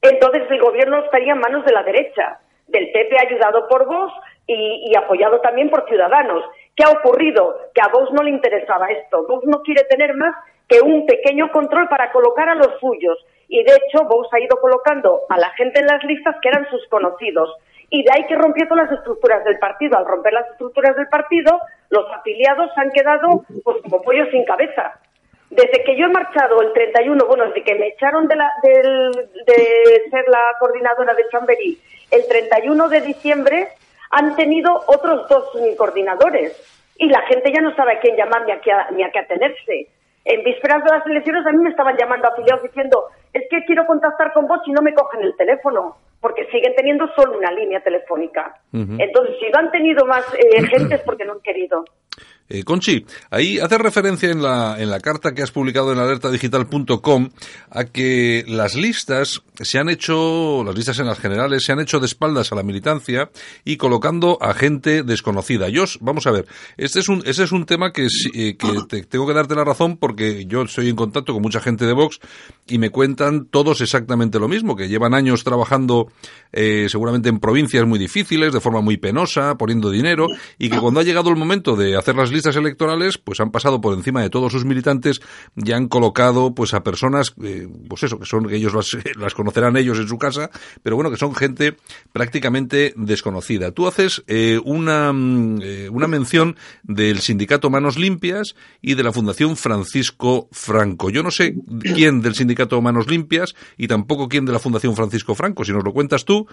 entonces el gobierno estaría en manos de la derecha, del PP ayudado por Vox y, apoyado también por Ciudadanos. ¿Qué ha ocurrido? Que a Vox no le interesaba esto. Vox no quiere tener más que un pequeño control para colocar a los suyos. Y de hecho, Vox ha ido colocando a la gente en las listas que eran sus conocidos. Y de ahí que rompió todas las estructuras del partido. Al romper las estructuras del partido, los afiliados han quedado pues, como pollos sin cabeza. Desde que yo he marchado el 31, bueno, desde que me echaron de, la, del- de ser la coordinadora de Chamberí, el 31 de diciembre han tenido otros dos coordinadores y la gente ya no sabe a quién llamar ni a qué, ni a qué atenerse. En vísperas de las elecciones a mí me estaban llamando afiliados diciendo es que quiero contactar con vos y no me cogen el teléfono porque siguen teniendo solo una línea telefónica. Entonces, si no han tenido más eh, <clears throat> gente es porque no han querido. Eh, Conchi, ahí hace referencia en la, en la carta que has publicado en alertadigital.com a que las listas se han hecho, las listas en las generales, se han hecho de espaldas a la militancia y colocando a gente desconocida. Yo, os- vamos a ver, este es un, ese es un tema que, eh, que te- tengo que darte la razón porque yo estoy en contacto con mucha gente de Vox y me cuentan todos exactamente lo mismo, que llevan años trabajando eh, seguramente en provincias muy difíciles, de forma muy penosa, poniendo dinero, y que cuando ha llegado el momento de hacer las listas electorales, pues han pasado por encima de todos sus militantes y han colocado pues a personas, eh, pues eso, que son, que ellos las, <laughs> conocerán ellos en su casa, pero bueno, que son gente prácticamente desconocida. Tú haces eh, una, mm, una mención del sindicato Manos Limpias y de la Fundación Francisco Franco. Yo no sé quién del sindicato Manos Limpias y tampoco quién de la Fundación Francisco Franco. Si nos lo cuentas tú,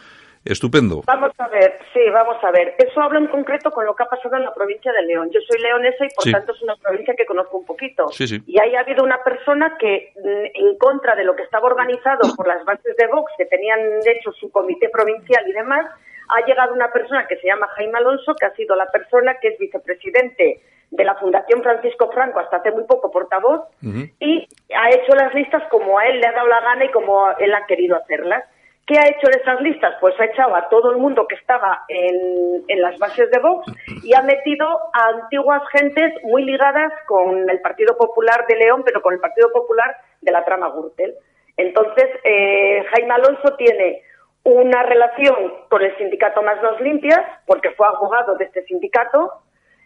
estupendo. Vamos a ver, sí, vamos a ver. Eso habla en concreto con lo que ha pasado en la provincia de León. Yo soy leonesa y por Sí. tanto es una provincia que conozco un poquito. Sí, sí. Y ahí ha habido una persona que, mm, en contra de lo que estaba organizado por las bases de Vox, que tenían hecho su comité provincial y demás, ha llegado una persona que se llama Jaime Alonso, que ha sido la persona que es vicepresidente de la Fundación Francisco Franco hasta hace muy poco portavoz, y ha hecho las listas como a él le ha dado la gana y como él ha querido hacerlas. ¿Qué ha hecho en esas listas? Pues ha echado a todo el mundo que estaba en, en las bases de Vox y ha metido a antiguas gentes muy ligadas con el Partido Popular de León, pero con el Partido Popular de la trama Gürtel. Entonces, eh, Jaime Alonso tiene una relación con el sindicato Más Nos Limpias, porque fue abogado de este sindicato,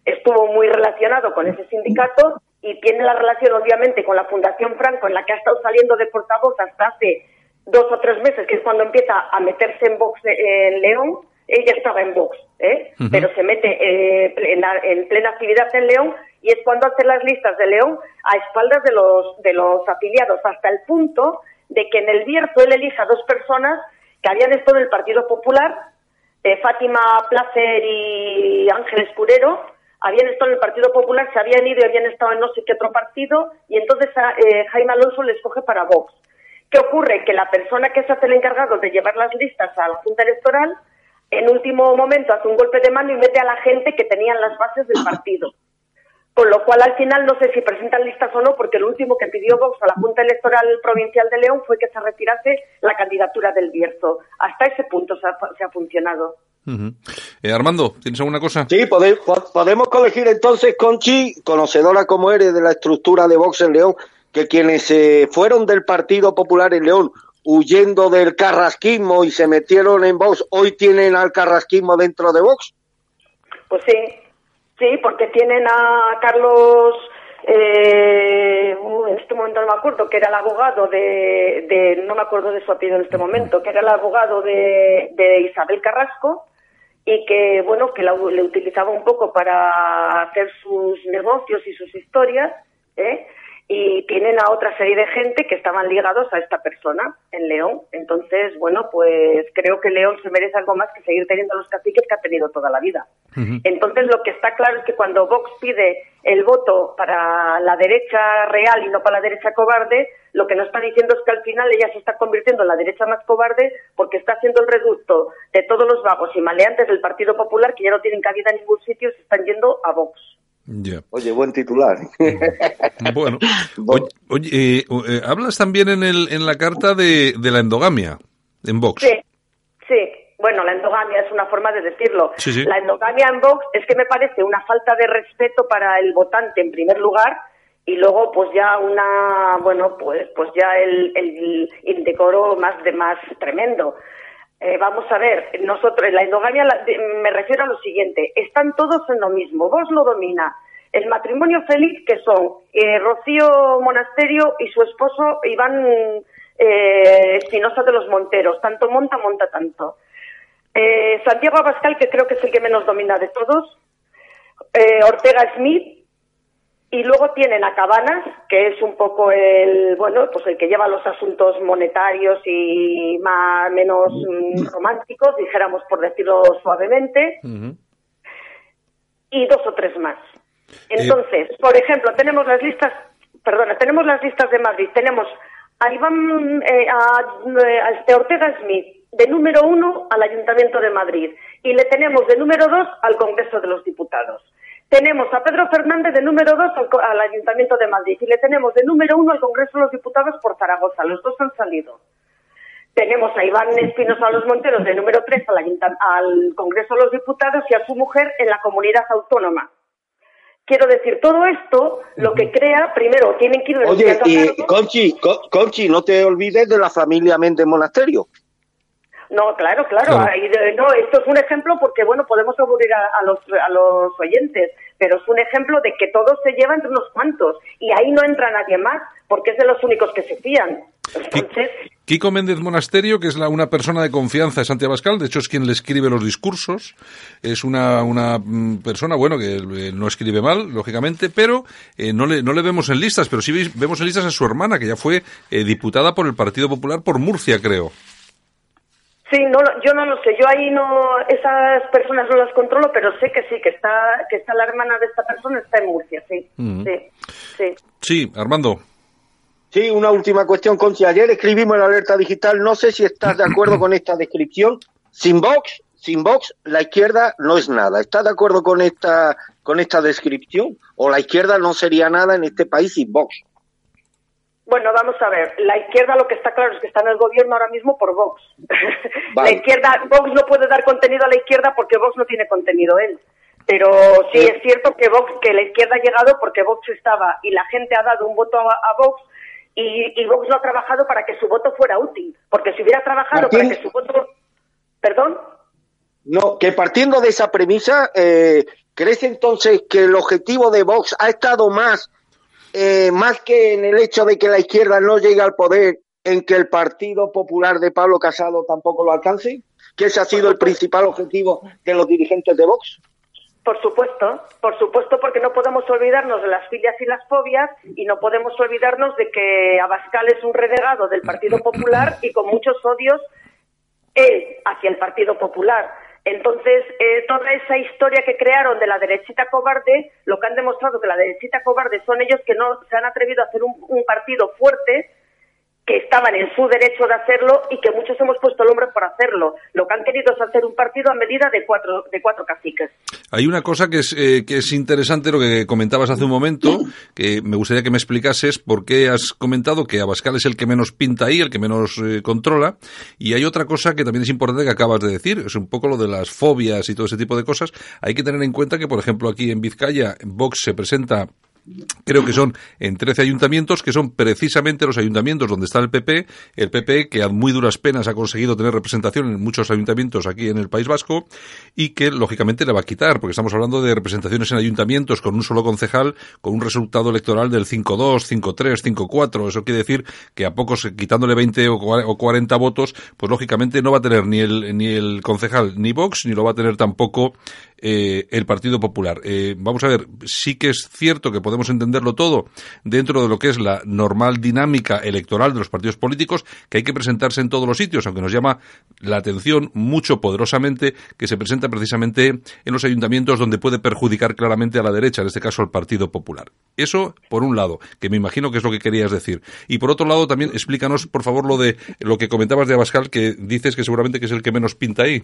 estuvo muy relacionado con ese sindicato y tiene la relación obviamente con la Fundación Franco, en la que ha estado saliendo de portavoz hasta hace dos o tres meses, que es cuando empieza a meterse en Vox eh, en León. Ella estaba en Vox, ¿eh? pero se mete eh, en, la- en plena actividad en León y es cuando hace las listas de León a espaldas de los, de los afiliados, hasta el punto de que en el Bierzo él elija a dos personas que habían estado en el Partido Popular, eh, Fátima Placer y Ángeles Curero, habían estado en el Partido Popular, se habían ido y habían estado en no sé qué otro partido, y entonces a, eh, Jaime Alonso les coge para Vox. ¿Qué ocurre? Que la persona que se hace el encargado de llevar las listas a la Junta Electoral, en último momento hace un golpe de mano y mete a la gente que tenían las bases del partido. Con lo cual, al final, no sé si presentan listas o no, porque lo último que pidió Vox a la Junta Electoral Provincial de León fue que se retirase la candidatura del Bierzo. Hasta ese punto se ha, se ha funcionado. Eh, Armando, ¿tienes alguna cosa? Sí, pode- po- podemos colegir entonces, Conchi, conocedora como eres de la estructura de Vox en León, que quienes eh, fueron del Partido Popular en León huyendo del carrasquismo y se metieron en Vox, hoy tienen al carrasquismo dentro de Vox? Pues sí, sí, porque tienen a Carlos, eh, en este momento no me acuerdo, que era el abogado de, de, no me acuerdo de su apellido en este momento, que era el abogado de, de Isabel Carrasco, y que, bueno, que la, le utilizaba un poco para hacer sus negocios y sus historias, ¿eh? Y tienen a otra serie de gente que estaban ligados a esta persona en León. Entonces, bueno, pues creo que León se merece algo más que seguir teniendo los caciques que ha tenido toda la vida. Entonces, lo que está claro es que cuando Vox pide el voto para la derecha real y no para la derecha cobarde, lo que nos está diciendo es que al final ella se está convirtiendo en la derecha más cobarde porque está haciendo el reducto de todos los vagos y maleantes del Partido Popular que ya no tienen cabida en ningún sitio y se están yendo a Vox. Oye, buen titular. <laughs> bueno, <laughs> oye, eh, eh, hablas también en, el, en la carta de, de la endogamia, en Vox. Sí, sí. Bueno, la endogamia es una forma de decirlo. La endogamia en Vox es que me parece una falta de respeto para el votante en primer lugar y luego pues ya una, bueno, pues pues ya el, el indecoro más de más tremendo. Eh, vamos a ver, nosotros, la endogamia me refiero a lo siguiente, están todos en lo mismo, vos lo domina. El matrimonio feliz que son eh, Rocío Monasterio y su esposo Iván eh, Espinosa de los Monteros, tanto monta, monta tanto. Santiago Abascal, que creo que es el que menos domina de todos. Ortega Smith, y luego tienen a Cabanas, que es un poco el, bueno, pues el que lleva los asuntos monetarios y más menos mm, románticos, dijéramos por decirlo suavemente, y dos o tres más. Entonces, por ejemplo, tenemos las listas, perdona, tenemos las listas de Madrid, tenemos a Iván, eh, a, este Ortega Smith, de número uno al Ayuntamiento de Madrid, y le tenemos de número dos al Congreso de los Diputados. Tenemos a Pedro Fernández de número dos al, Ayuntamiento de Madrid y le tenemos de número uno al Congreso de los Diputados por Zaragoza. Los dos han salido. Tenemos a Iván Espinosa Los Monteros de número tres al, al Congreso de los Diputados y a su mujer en la comunidad autónoma. Quiero decir, todo esto lo que crea, primero, tienen que ir... Oye, y Conchi, Conchi, no te olvides de la familia Méndez Monasterio. No, claro, claro. no, esto es un ejemplo porque, bueno, podemos aburrir a, los, a los oyentes, pero es un ejemplo de que todo se lleva entre unos cuantos y ahí no entra nadie más porque es de los únicos que se fían. Entonces, Kiko Méndez Monasterio, que es la, una persona de confianza de Santiago Abascal, de hecho es quien le escribe los discursos, es una, una mm, persona, bueno, que eh, no escribe mal, lógicamente, pero eh, no, le, no le vemos en listas, pero sí vemos en listas a su hermana, que ya fue eh, diputada por el Partido Popular por Murcia, creo. Sí, no, yo no lo sé. Yo ahí no, esas personas no las controlo, pero sé que sí, que está, que está la hermana de esta persona, está en Murcia, sí. sí, sí. Sí, Armando. Sí, una última cuestión, Conchi. Ayer escribimos en la alerta digital, no sé si estás de acuerdo con esta descripción. Sin Vox, sin Vox, la izquierda no es nada. ¿Estás de acuerdo con esta, con esta descripción? ¿O la izquierda no sería nada en este país sin Vox? Bueno, vamos a ver. La izquierda lo que está claro es que está en el gobierno ahora mismo por Vox. <laughs> La izquierda, Vox no puede dar contenido a la izquierda porque Vox no tiene contenido él. Pero sí es cierto que Vox, que la izquierda ha llegado porque Vox estaba y la gente ha dado un voto a, Vox y, y, Vox no ha trabajado para que su voto fuera útil. Porque si hubiera trabajado para que su voto. ¿Perdón? No, que partiendo de esa premisa, eh, ¿crees entonces que el objetivo de Vox ha estado más eh, más que en el hecho de que la izquierda no llegue al poder, en que el Partido Popular de Pablo Casado tampoco lo alcance? ¿Que ese ha sido el principal objetivo de los dirigentes de Vox? Por supuesto, por supuesto, porque no podemos olvidarnos de las filias y las fobias y no podemos olvidarnos de que Abascal es un renegado del Partido Popular y con muchos odios él hacia el Partido Popular. Entonces, eh, toda esa historia que crearon de la derechita cobarde, lo que han demostrado que la derechita cobarde son ellos que no se han atrevido a hacer un partido fuerte que estaban en su derecho de hacerlo y que muchos hemos puesto el hombre por hacerlo. Lo que han querido es hacer un partido a medida de cuatro, de cuatro caciques. Hay una cosa que es, eh, que es interesante, lo que comentabas hace un momento, que me gustaría que me explicases por qué has comentado que Abascal es el que menos pinta ahí, el que menos eh, controla, y hay otra cosa que también es importante que acabas de decir, es un poco lo de las fobias y todo ese tipo de cosas. Hay que tener en cuenta que, por ejemplo, aquí en Vizcaya, Vox se presenta creo que son en 13 ayuntamientos, que son precisamente los ayuntamientos donde está el PP, el PP que a muy duras penas ha conseguido tener representación en muchos ayuntamientos aquí en el País Vasco y que lógicamente le va a quitar, porque estamos hablando de representaciones en ayuntamientos con un solo concejal, con un resultado electoral del 5-2, 5-3, 5-4. Eso quiere decir que a pocos, quitándole 20 o 40 votos, pues lógicamente no va a tener ni el, ni el concejal ni Vox, ni lo va a tener tampoco eh, el Partido Popular. Eh, vamos a ver, sí que es cierto que podemos entenderlo todo dentro de lo que es la normal dinámica electoral de los partidos políticos, que hay que presentarse en todos los sitios, aunque nos llama la atención mucho poderosamente que se presenta precisamente en los ayuntamientos donde puede perjudicar claramente a la derecha, en este caso al Partido Popular. Eso, por un lado, que me imagino que es lo que querías decir. Y por otro lado, también explícanos, por favor, lo de lo que comentabas de Abascal, que dices que seguramente que es el que menos pinta ahí.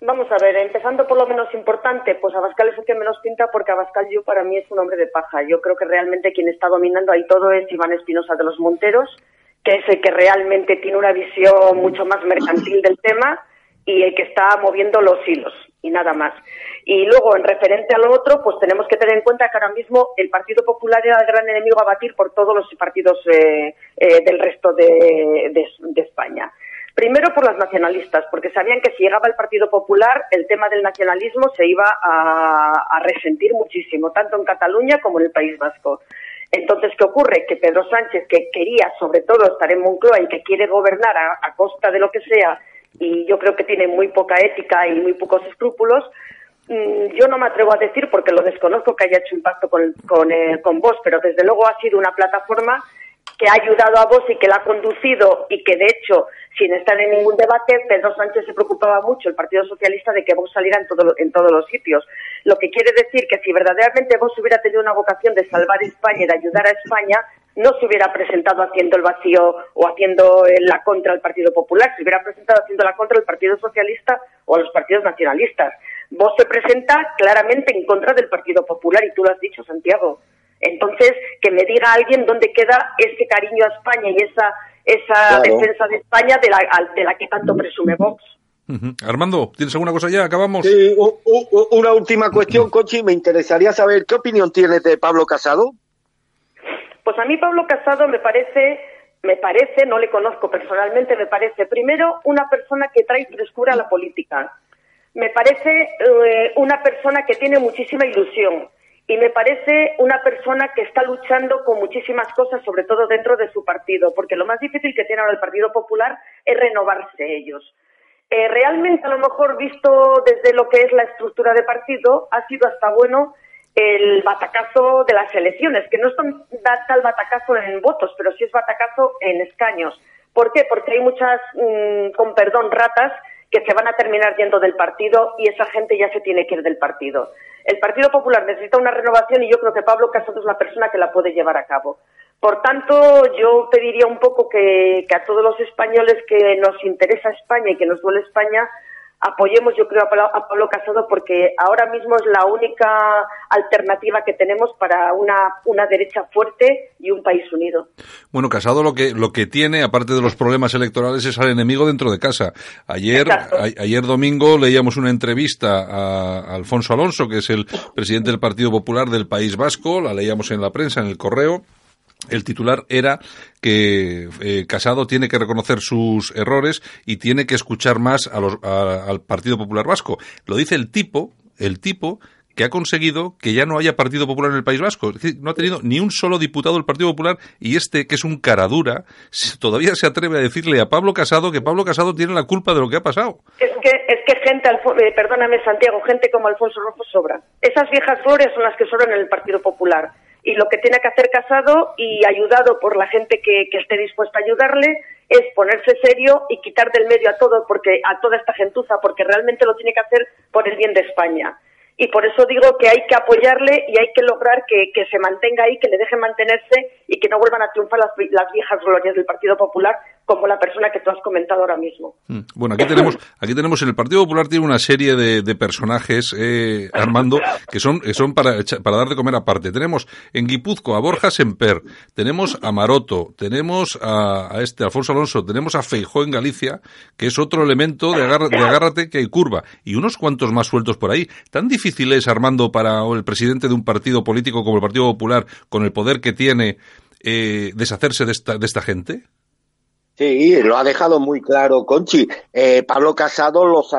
Vamos a ver, empezando por lo menos importante, pues Abascal es el que menos pinta porque Abascal yo para mí es un hombre de paja. Yo creo que realmente quien está dominando ahí todo es Iván Espinosa de los Monteros, que es el que realmente tiene una visión mucho más mercantil del tema y el que está moviendo los hilos y nada más. Y luego, en referente a lo otro, pues tenemos que tener en cuenta que ahora mismo el Partido Popular era el gran enemigo a batir por todos los partidos eh, eh, del resto de España. Primero por las nacionalistas, porque sabían que si llegaba el Partido Popular, el tema del nacionalismo se iba a, resentir muchísimo, tanto en Cataluña como en el País Vasco. Entonces, ¿qué ocurre? Que Pedro Sánchez, que quería sobre todo estar en Moncloa y que quiere gobernar a, costa de lo que sea, y yo creo que tiene muy poca ética y muy pocos escrúpulos, mm, yo no me atrevo a decir, porque lo desconozco que haya hecho un pacto con, con, eh, con vos, pero desde luego ha sido una plataforma que ha ayudado a vos y que la ha conducido y que de hecho, sin estar en ningún debate, Pedro Sánchez se preocupaba mucho, el Partido Socialista, de que vos saliera en, todo, en todos los sitios. Lo que quiere decir que si verdaderamente vos hubiera tenido una vocación de salvar España y de ayudar a España, no se hubiera presentado haciendo el vacío o haciendo la contra al Partido Popular, se hubiera presentado haciendo la contra al Partido Socialista o a los partidos nacionalistas. Vos se presenta claramente en contra del Partido Popular y tú lo has dicho, Santiago. Entonces, que me diga alguien dónde queda ese cariño a España y esa, esa defensa de España de la, de la que tanto presume Vox. Armando, ¿tienes alguna cosa ya? Acabamos. Sí, una última cuestión, Cochi. Me interesaría saber qué opinión tienes de Pablo Casado. Pues a mí Pablo Casado me parece, me parece, no le conozco personalmente, me parece primero una persona que trae frescura a la política. Me parece eh, una persona que tiene muchísima ilusión y me parece una persona que está luchando con muchísimas cosas, sobre todo dentro de su partido, porque lo más difícil que tiene ahora el Partido Popular es renovarse ellos. Eh, realmente, a lo mejor, visto desde lo que es la estructura de partido, ha sido hasta bueno el batacazo de las elecciones, que no es tal batacazo en votos, pero sí es batacazo en escaños. ¿Por qué? Porque hay muchas, mm, con perdón, ratas que se van a terminar yendo del partido y esa gente ya se tiene que ir del partido. El Partido Popular necesita una renovación y yo creo que Pablo Casado es la persona que la puede llevar a cabo. Por tanto, yo pediría un poco que, que a todos los españoles que nos interesa España y que nos duele España, apoyemos, yo creo, a Pablo, Casado porque ahora mismo es la única alternativa que tenemos para una, una derecha fuerte y un país unido. Bueno, Casado lo que, lo que tiene, aparte de los problemas electorales, es al enemigo dentro de casa. Ayer, ayer domingo leíamos una entrevista a, Alfonso Alonso, que es el presidente del Partido Popular del País Vasco, la leíamos en la prensa, en el correo, el titular era que eh, Casado tiene que reconocer sus errores y tiene que escuchar más a los, al Partido Popular Vasco. Lo dice el tipo, el tipo que ha conseguido que ya no haya Partido Popular en el País Vasco. Es decir, no ha tenido ni un solo diputado del Partido Popular y este, que es un caradura, todavía se atreve a decirle a Pablo Casado que Pablo Casado tiene la culpa de lo que ha pasado. Es que, es que gente, eh, perdóname Santiago, gente como Alfonso Rojo sobra. Esas viejas flores son las que sobran en el Partido Popular y lo que tiene que hacer Casado y ayudado por la gente que, esté dispuesta a ayudarle es ponerse serio y quitar del medio a todo porque a toda esta gentuza porque realmente lo tiene que hacer por el bien de España. Y por eso digo que hay que apoyarle y hay que lograr que, se mantenga ahí, que le dejen mantenerse y que no vuelvan a triunfar las, viejas glorias del Partido Popular, como la persona que tú has comentado ahora mismo. Mm. Bueno, aquí tenemos, aquí tenemos en el Partido Popular tiene una serie de, personajes, eh, Armando, que son, son para, dar de comer aparte. Tenemos en Guipúzcoa a Borja Semper, tenemos a Maroto, tenemos a, este Alfonso Alonso, tenemos a Feijó en Galicia, que es otro elemento de, de agárrate que hay curva, y unos cuantos más sueltos por ahí. ¿Tan difícil es, Armando, para el presidente de un partido político como el Partido Popular, con el poder que tiene, eh, deshacerse de esta, de esta gente? Sí, lo ha dejado muy claro Conchi. Eh, Pablo Casado los,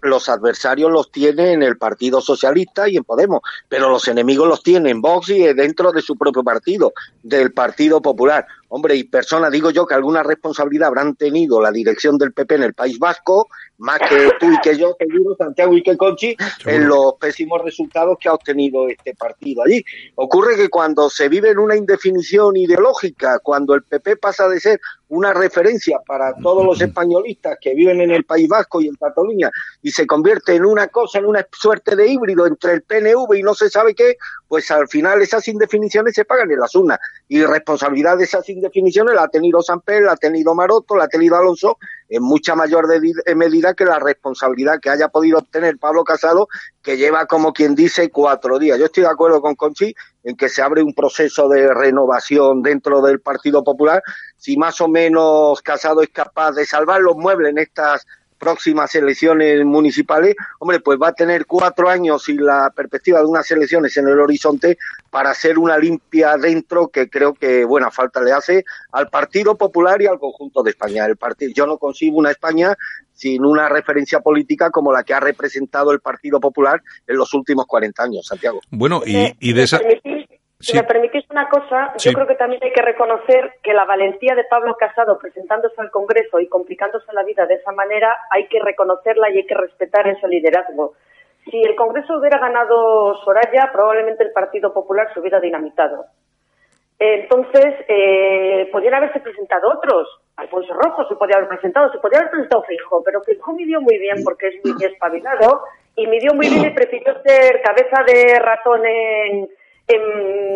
los adversarios los tiene en el Partido Socialista y en Podemos, pero los enemigos los tiene en Vox y dentro de su propio partido, del Partido Popular. Hombre, y persona, digo yo que alguna responsabilidad habrán tenido la dirección del PP en el País Vasco, más que tú y que yo, seguro, Santiago y que Conchi, en los pésimos resultados que ha obtenido este partido allí. Ocurre que cuando se vive en una indefinición ideológica, cuando el PP pasa de ser una referencia para todos los españolistas que viven en el País Vasco y en Cataluña y se convierte en una cosa, en una suerte de híbrido entre el PNV y no se sabe qué, pues al final esas indefiniciones se pagan en las urnas. Y responsabilidad de esas indefiniciones la ha tenido Samper, la ha tenido Maroto, la ha tenido Alonso, en mucha mayor medida que la responsabilidad que haya podido obtener Pablo Casado, que lleva, como quien dice, cuatro días. Yo estoy de acuerdo con Conchi en que se abre un proceso de renovación dentro del Partido Popular. Si más o menos Casado es capaz de salvar los muebles en estas próximas elecciones municipales, hombre, pues va a tener cuatro años y la perspectiva de unas elecciones en el horizonte para hacer una limpia dentro que creo que buena falta le hace al Partido Popular y al conjunto de España. El partido, yo no consigo una España sin una referencia política como la que ha representado el Partido Popular en los últimos 40 años, Santiago. Bueno, y, y de esa... Si me permitís una cosa, yo creo que también hay que reconocer que la valentía de Pablo Casado presentándose al Congreso y complicándose la vida de esa manera, hay que reconocerla y hay que respetar ese liderazgo. Si el Congreso hubiera ganado Soraya, probablemente el Partido Popular se hubiera dinamitado. Entonces, eh, podrían haberse presentado otros. Alfonso Rojo se podía haber presentado, se podía haber presentado Fijo, pero Fijo midió muy bien porque es muy espabilado y midió muy bien y prefirió ser cabeza de ratón en en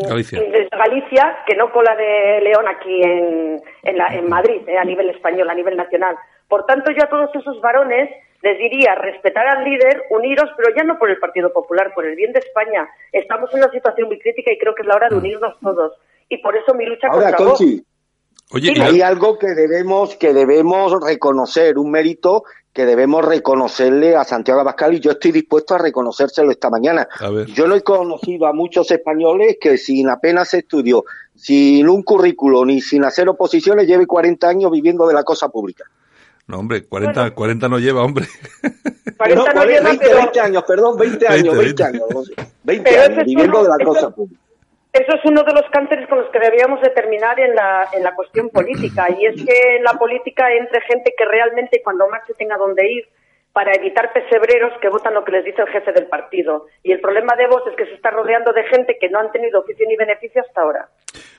Galicia. que no cola de León aquí en, en, Madrid, eh, a nivel español, a nivel nacional. Por tanto, yo a todos esos varones les diría respetar al líder, uniros, pero ya no por el Partido Popular, por el bien de España. Estamos en una situación muy crítica y creo que es la hora de unirnos todos. Y por eso mi lucha Ahora, contra Oye, hay algo que debemos que debemos reconocer, un mérito que debemos reconocerle a Santiago Abascal y yo estoy dispuesto a reconocérselo esta mañana. Yo no he conocido a muchos españoles que sin apenas estudio, sin un currículo ni sin hacer oposiciones, lleve 40 años viviendo de la cosa pública. No, hombre, 40, 40 no lleva, hombre. <laughs> 40 no, lleva, 20, 20, años, perdón, 20 años, 20, años, <laughs> 20 años viviendo de la cosa pública. Eso es uno de los cánceres con los que deberíamos determinar en la, en la cuestión política. Y es que en la política entre gente que realmente cuando se tenga dónde ir para evitar pesebreros que votan lo que les dice el jefe del partido. Y el problema de vos es que se está rodeando de gente que no han tenido oficio ni beneficio hasta ahora.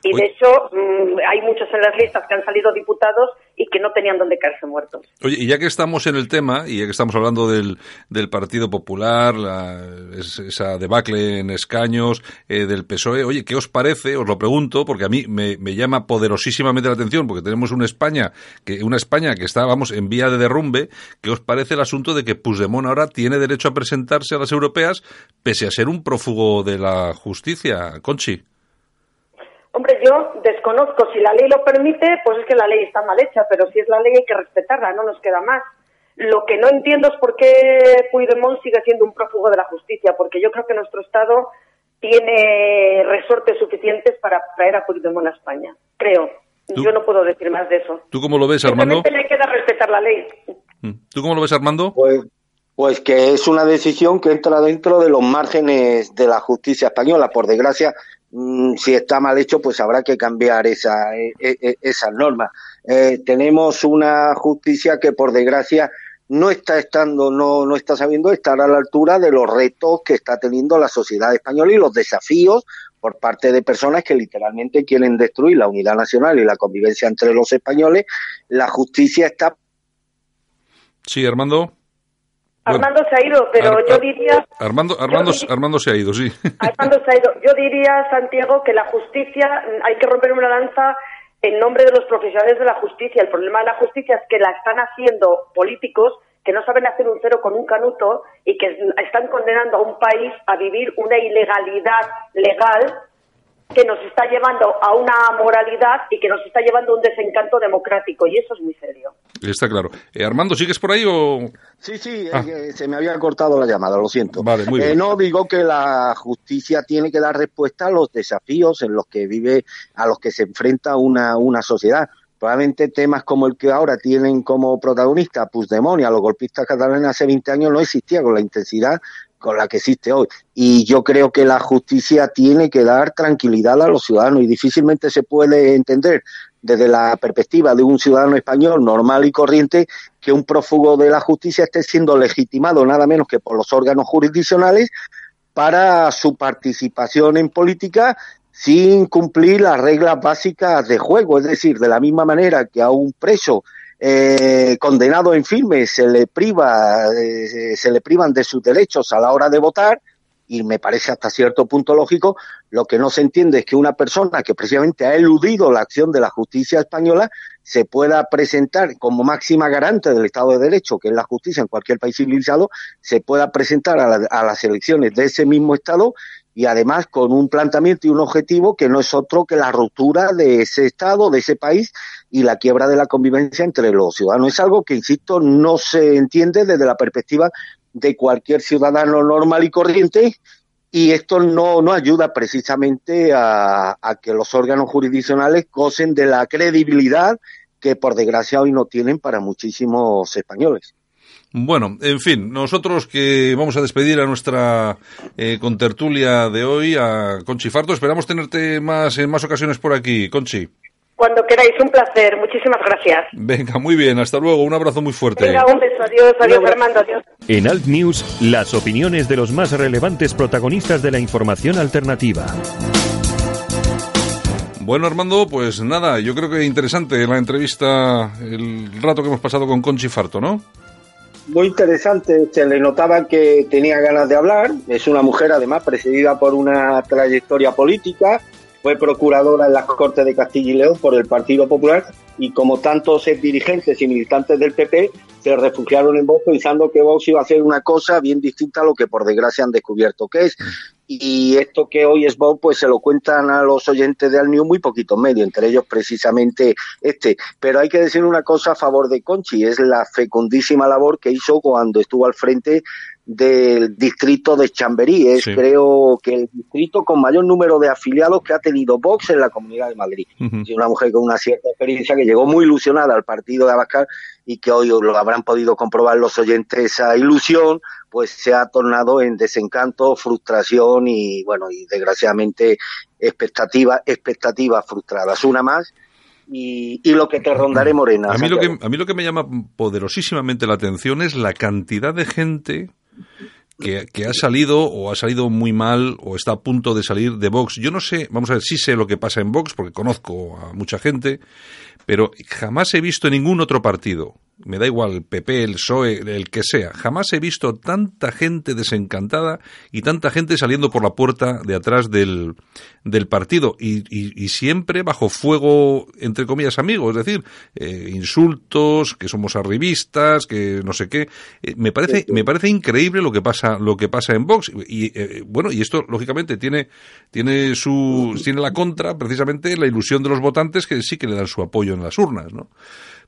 Y de hecho, mm, hay muchos en las listas que han salido diputados y que no tenían dónde caerse muertos. Oye, y ya que estamos en el tema, y ya que estamos hablando del, del Partido Popular, esa debacle en escaños eh, del PSOE, oye, ¿qué os parece? Os lo pregunto, porque a mí me, me, llama poderosísimamente la atención, porque tenemos una España, que, una España que está, vamos, en vía de derrumbe. ¿Qué os parece el asunto de que Puigdemont ahora tiene derecho a presentarse a las europeas, pese a ser un prófugo de la justicia? Conchi. Hombre, yo desconozco. Si la ley lo permite, pues es que la ley está mal hecha, pero si es la ley hay que respetarla, no nos queda más. Lo que no entiendo es por qué Puigdemont sigue siendo un prófugo de la justicia, porque yo creo que nuestro Estado tiene resortes suficientes para traer a Puigdemont a España. Creo. Yo no puedo decir más de eso. ¿Tú cómo lo ves, Armando? Le queda respetar la ley. Mm. ¿Tú cómo lo ves, Armando? Pues, pues que es una decisión que entra dentro de los márgenes de la justicia española. Por desgracia, si está mal hecho, pues habrá que cambiar esa, e, e, e, esas normas. Eh, tenemos una justicia que, por desgracia, no está estando, no, no está sabiendo estar a la altura de los retos que está teniendo la sociedad española y los desafíos por parte de personas que literalmente quieren destruir la unidad nacional y la convivencia entre los españoles. La justicia está. Sí, Armando. Armando se ha ido, pero yo diría... Armando, Armando, Armando se ha ido, sí. Armando se ha ido. Yo diría, Santiago, que la justicia, hay que romper una lanza en nombre de los profesionales de la justicia. El problema de la justicia es que la están haciendo políticos que no saben hacer un cero con un canuto y que están condenando a un país a vivir una ilegalidad legal que nos está llevando a una moralidad y que nos está llevando a un desencanto democrático y eso es muy serio. Está claro. Eh, Armando, ¿sigues por ahí o...? Sí, sí, ah. eh, se me había cortado la llamada, lo siento. Vale, muy bien. Eh, no digo que la justicia tiene que dar respuesta a los desafíos en los que vive, a los que se enfrenta una, una sociedad. Probablemente temas como el que ahora tienen como protagonista Puigdemont y a los golpistas catalanes hace 20 años no existía con la intensidad con la que existe hoy. Y yo creo que la justicia tiene que dar tranquilidad a los ciudadanos y difícilmente se puede entender desde la perspectiva de un ciudadano español normal y corriente que un prófugo de la justicia esté siendo legitimado nada menos que por los órganos jurisdiccionales para su participación en política sin cumplir las reglas básicas de juego. Es decir, de la misma manera que a un preso eh, condenado en firme se le priva, eh, se le privan de sus derechos a la hora de votar, y me parece hasta cierto punto lógico, lo que no se entiende es que una persona que precisamente ha eludido la acción de la justicia española se pueda presentar como máxima garante del Estado de Derecho, que es la justicia en cualquier país civilizado, se pueda presentar a, a las elecciones de ese mismo Estado y además con un planteamiento y un objetivo que no es otro que la ruptura de ese Estado, de ese país y la quiebra de la convivencia entre los ciudadanos. Es algo que, insisto, no se entiende desde la perspectiva de cualquier ciudadano normal y corriente y esto no, no ayuda precisamente a, a que los órganos jurisdiccionales gocen de la credibilidad que por desgracia hoy no tienen para muchísimos españoles. Bueno, en fin, nosotros que vamos a despedir a nuestra eh, contertulia de hoy, a Conchi Farto, esperamos tenerte más en más ocasiones por aquí, Conchi. Cuando queráis, un placer. Muchísimas gracias. Venga, muy bien, hasta luego. Un abrazo muy fuerte. Venga, un beso. Adiós, adiós, Armando. Adiós. En Alt News, las opiniones de los más relevantes protagonistas de la información alternativa. Bueno, Armando, pues nada, yo creo que interesante la entrevista, el rato que hemos pasado con Conchi Farto, ¿no? muy interesante, se le notaba que tenía ganas de hablar, es una mujer además precedida por una trayectoria política, fue procuradora en las Cortes de Castilla y León por el Partido Popular y como tantos dirigentes y militantes del PP se refugiaron en Vox pensando que Vox iba a hacer una cosa bien distinta a lo que por desgracia han descubierto que es. Y esto que hoy es Vox, pues se lo cuentan a los oyentes de Alniu muy poquito medio, entre ellos precisamente este. Pero hay que decir una cosa a favor de Conchi, es la fecundísima labor que hizo cuando estuvo al frente del distrito de Chamberí. Es creo que el distrito con mayor número de afiliados que ha tenido Vox en la Comunidad de Madrid. Y una mujer con una cierta experiencia que llegó muy ilusionada al partido de Abascal y que hoy lo habrán podido comprobar los oyentes esa ilusión, pues se ha tornado en desencanto, frustración y bueno, y desgraciadamente expectativa, expectativas frustradas. Una más y, y, lo que te rondaré morena. A mí, lo que, a mí lo que me llama poderosísimamente la atención es la cantidad de gente que, ha salido o ha salido muy mal o está a punto de salir de Vox. Yo no sé, vamos a ver, sí sé lo que pasa en Vox porque conozco a mucha gente, pero jamás he visto ningún otro partido me da igual el PP, el PSOE, el que sea, jamás he visto tanta gente desencantada y tanta gente saliendo por la puerta de atrás del, del partido y, y, siempre bajo fuego, entre comillas, amigos, es decir, eh, insultos, que somos arribistas, que no sé qué. Eh, me parece, me parece increíble lo que pasa, lo que pasa en Vox y eh, bueno, y esto lógicamente tiene, tiene su, tiene la contra, precisamente la ilusión de los votantes que sí que le dan su apoyo en las urnas, ¿no?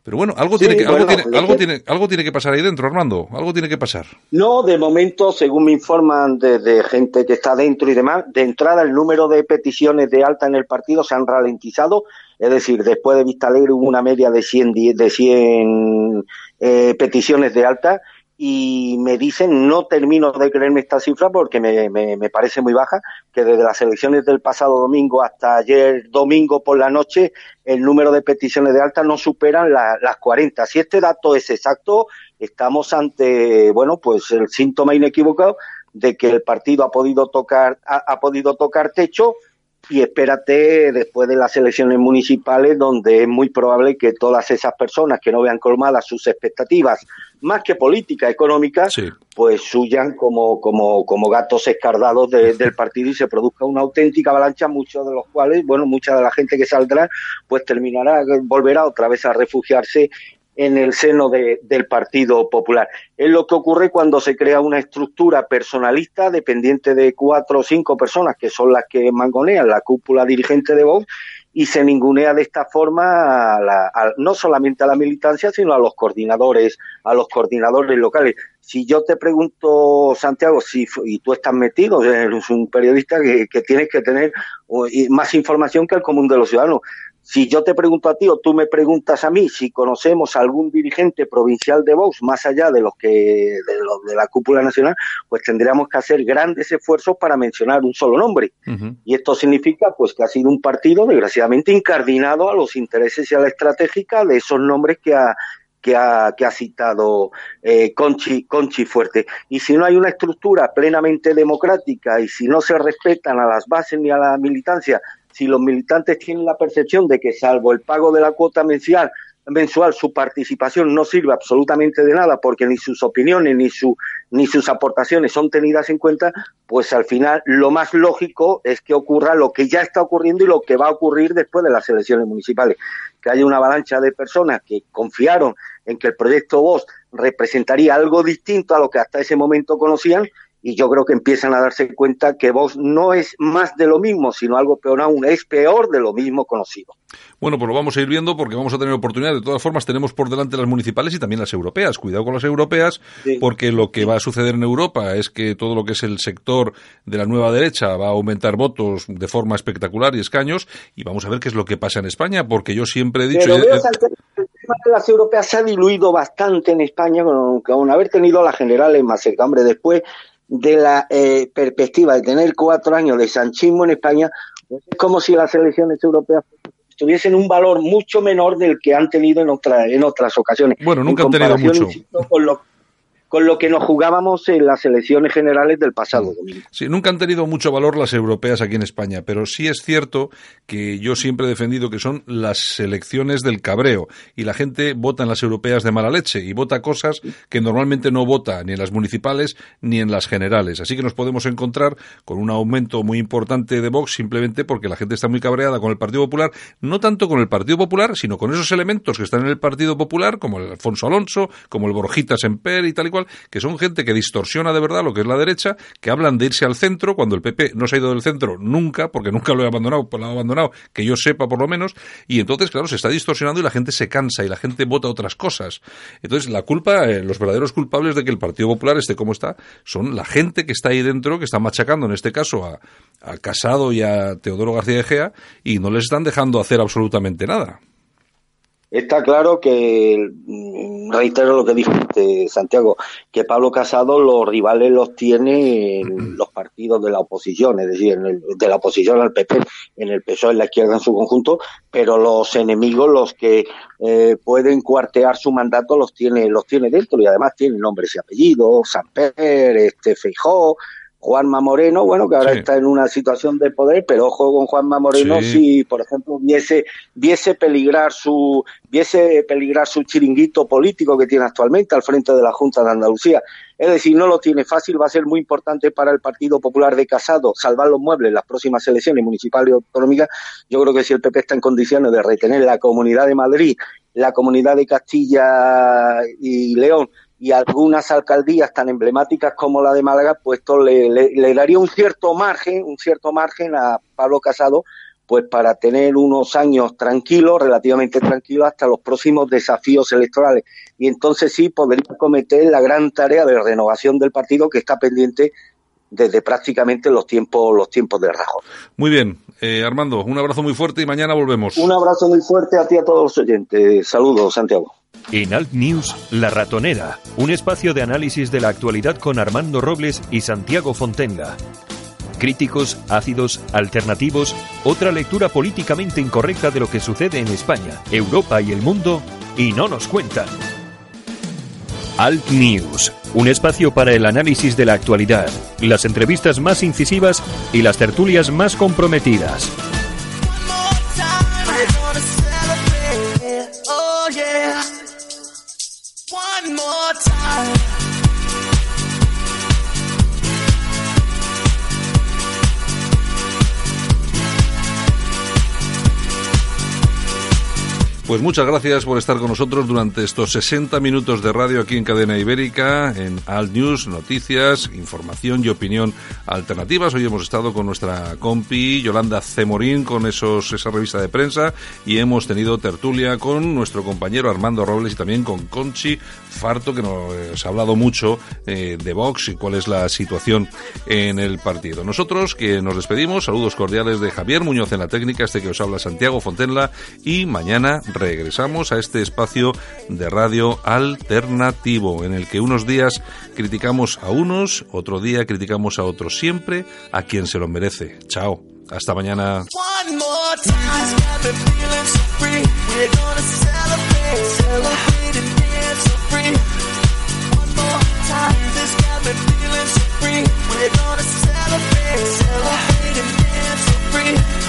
Pero bueno, algo, tiene, que, algo, tiene, algo, tiene, algo tiene que pasar ahí dentro, Armando. Algo tiene que pasar. No, de momento, según me informan de, gente que está dentro y demás, de entrada el número de peticiones de alta en el partido se han ralentizado. Es decir, después de Vista Alegre hubo una media de 100, de 100 eh, peticiones de alta y me dicen, no termino de creerme esta cifra porque me, me, parece muy baja, que desde las elecciones del pasado domingo hasta ayer domingo por la noche, el número de peticiones de alta no superan las 40. Si este dato es exacto, estamos ante, bueno, pues el síntoma inequívoco de que el partido ha podido tocar, ha, podido tocar techo y espérate después de las elecciones municipales donde es muy probable que todas esas personas que no vean colmadas sus expectativas más que políticas económicas pues suyan como como como gatos escardados <laughs> del partido y se produzca una auténtica avalancha muchos de los cuales bueno mucha de la gente que saldrá pues terminará volverá otra vez a refugiarse en el seno del Partido Popular. Es lo que ocurre cuando se crea una estructura personalista dependiente de cuatro o cinco personas, que son las que mangonean la cúpula dirigente de Vox, y se ningunea de esta forma no solamente a la militancia, sino a los coordinadores, a los coordinadores locales. Si yo te pregunto, Santiago, si y tú estás metido, eres un periodista que, que tienes que tener más información que el común de los ciudadanos. Si yo te pregunto a ti o tú me preguntas a mí si conocemos algún dirigente provincial de Vox más allá de los que de, los de la cúpula nacional, pues tendríamos que hacer grandes esfuerzos para mencionar un solo nombre. Y esto significa pues que ha sido un partido desgraciadamente incardinado a los intereses y a la estratégica de esos nombres que ha que ha, que ha citado eh, Conchi, Conchi Fuerte. Y si no hay una estructura plenamente democrática y si no se respetan a las bases ni a la militancia si los militantes tienen la percepción de que salvo el pago de la cuota mensual, mensual su participación no sirve absolutamente de nada porque ni sus opiniones ni su ni sus aportaciones son tenidas en cuenta, pues al final lo más lógico es que ocurra lo que ya está ocurriendo y lo que va a ocurrir después de las elecciones municipales, que haya una avalancha de personas que confiaron en que el proyecto VOZ representaría algo distinto a lo que hasta ese momento conocían y yo creo que empiezan a darse cuenta que Vox no es más de lo mismo, sino algo peor aún, es peor de lo mismo conocido. Bueno, pues lo vamos a ir viendo porque vamos a tener oportunidad. De todas formas, tenemos por delante las municipales y también las europeas. Cuidado con las europeas, porque lo que va a suceder en Europa es que todo lo que es el sector de la nueva derecha va a aumentar votos de forma espectacular y escaños. Y vamos a ver qué es lo que pasa en España, porque yo siempre he dicho. Pero el tema de las europeas se ha diluido bastante en España, con, haber tenido las generales más cerca. Hombre, después de la eh, perspectiva de tener cuatro años de sanchismo en España, pues es como si las elecciones europeas tuviesen un valor mucho menor del que han tenido en, otra, en otras ocasiones. Bueno, nunca han tenido mucho con lo que nos jugábamos en las elecciones generales del pasado mm. domingo. Sí, nunca han tenido mucho valor las europeas aquí en España, pero sí es cierto que yo siempre he defendido que son las elecciones del cabreo y la gente vota en las europeas de mala leche y vota cosas que normalmente no vota ni en las municipales ni en las generales. Así que nos podemos encontrar con un aumento muy importante de Vox simplemente porque la gente está muy cabreada con el Partido Popular, no tanto con el Partido Popular, sino con esos elementos que están en el Partido Popular, como el Alfonso Alonso, como el Borjita Semper y tal y cual que son gente que distorsiona de verdad lo que es la derecha, que hablan de irse al centro, cuando el PP no se ha ido del centro nunca, porque nunca lo he abandonado, lo ha abandonado, que yo sepa por lo menos, y entonces, claro, se está distorsionando y la gente se cansa y la gente vota otras cosas. Entonces, la culpa, eh, los verdaderos culpables de que el Partido Popular esté como está, son la gente que está ahí dentro, que está machacando, en este caso, a, Casado y a Teodoro García de Gea, y no les están dejando hacer absolutamente nada. Está claro que, mm, reitero lo que dijiste, Santiago, que Pablo Casado los rivales los tiene en los partidos de la oposición, es decir, en el, de la oposición al PP, en el PSOE, en la izquierda en su conjunto, pero los enemigos, los que eh, pueden cuartear su mandato, los tiene, los tiene dentro y además tiene nombres y apellidos, Samper, este Feijó, Juanma Moreno, bueno, que ahora está en una situación de poder, pero ojo con Juanma Moreno si, por ejemplo, viese, viese peligrar su, viese peligrar su chiringuito político que tiene actualmente al frente de la Junta de Andalucía. Es decir, no lo tiene fácil, va a ser muy importante para el Partido Popular de Casado salvar los muebles en las próximas elecciones municipales y autonómicas. Yo creo que si el PP está en condiciones de retener la Comunidad de Madrid, la Comunidad de Castilla y León, y algunas alcaldías tan emblemáticas como la de Málaga, pues esto le, daría un cierto margen, un cierto margen a Pablo Casado, pues para tener unos años tranquilos, relativamente tranquilos, hasta los próximos desafíos electorales. Y entonces sí podría cometer la gran tarea de renovación del partido que está pendiente desde prácticamente los tiempos los tiempos de Rajoy. Muy bien, eh, Armando, un abrazo muy fuerte y mañana volvemos. Un abrazo muy fuerte a ti a todos los oyentes. Saludos, Santiago. En Alt News, La Ratonera, un espacio de análisis de la actualidad con Armando Robles y Santiago Fontenga. Críticos, ácidos, alternativos, otra lectura políticamente incorrecta de lo que sucede en España, Europa y el mundo, y no nos cuentan. Alt News un espacio para el análisis de la actualidad, las entrevistas más incisivas y las tertulias más comprometidas. Pues muchas gracias por estar con nosotros durante estos 60 minutos de radio aquí en Cadena Ibérica, en Alt News, noticias, información y opinión alternativas. Hoy hemos estado con nuestra compi Yolanda Cemorín con esos, esa revista de prensa y hemos tenido tertulia con nuestro compañero Armando Robles y también con Conchi Farto, que nos ha hablado mucho eh, de Vox y cuál es la situación en el partido. Nosotros que nos despedimos, saludos cordiales de Javier Muñoz en la técnica, este que os habla Santiago Fontenla y mañana regresamos a este espacio de radio alternativo en el que unos días criticamos a unos, otro día criticamos a otros, siempre a quien se lo merece. Chao, hasta mañana. We're gonna celebrate, celebrate so free.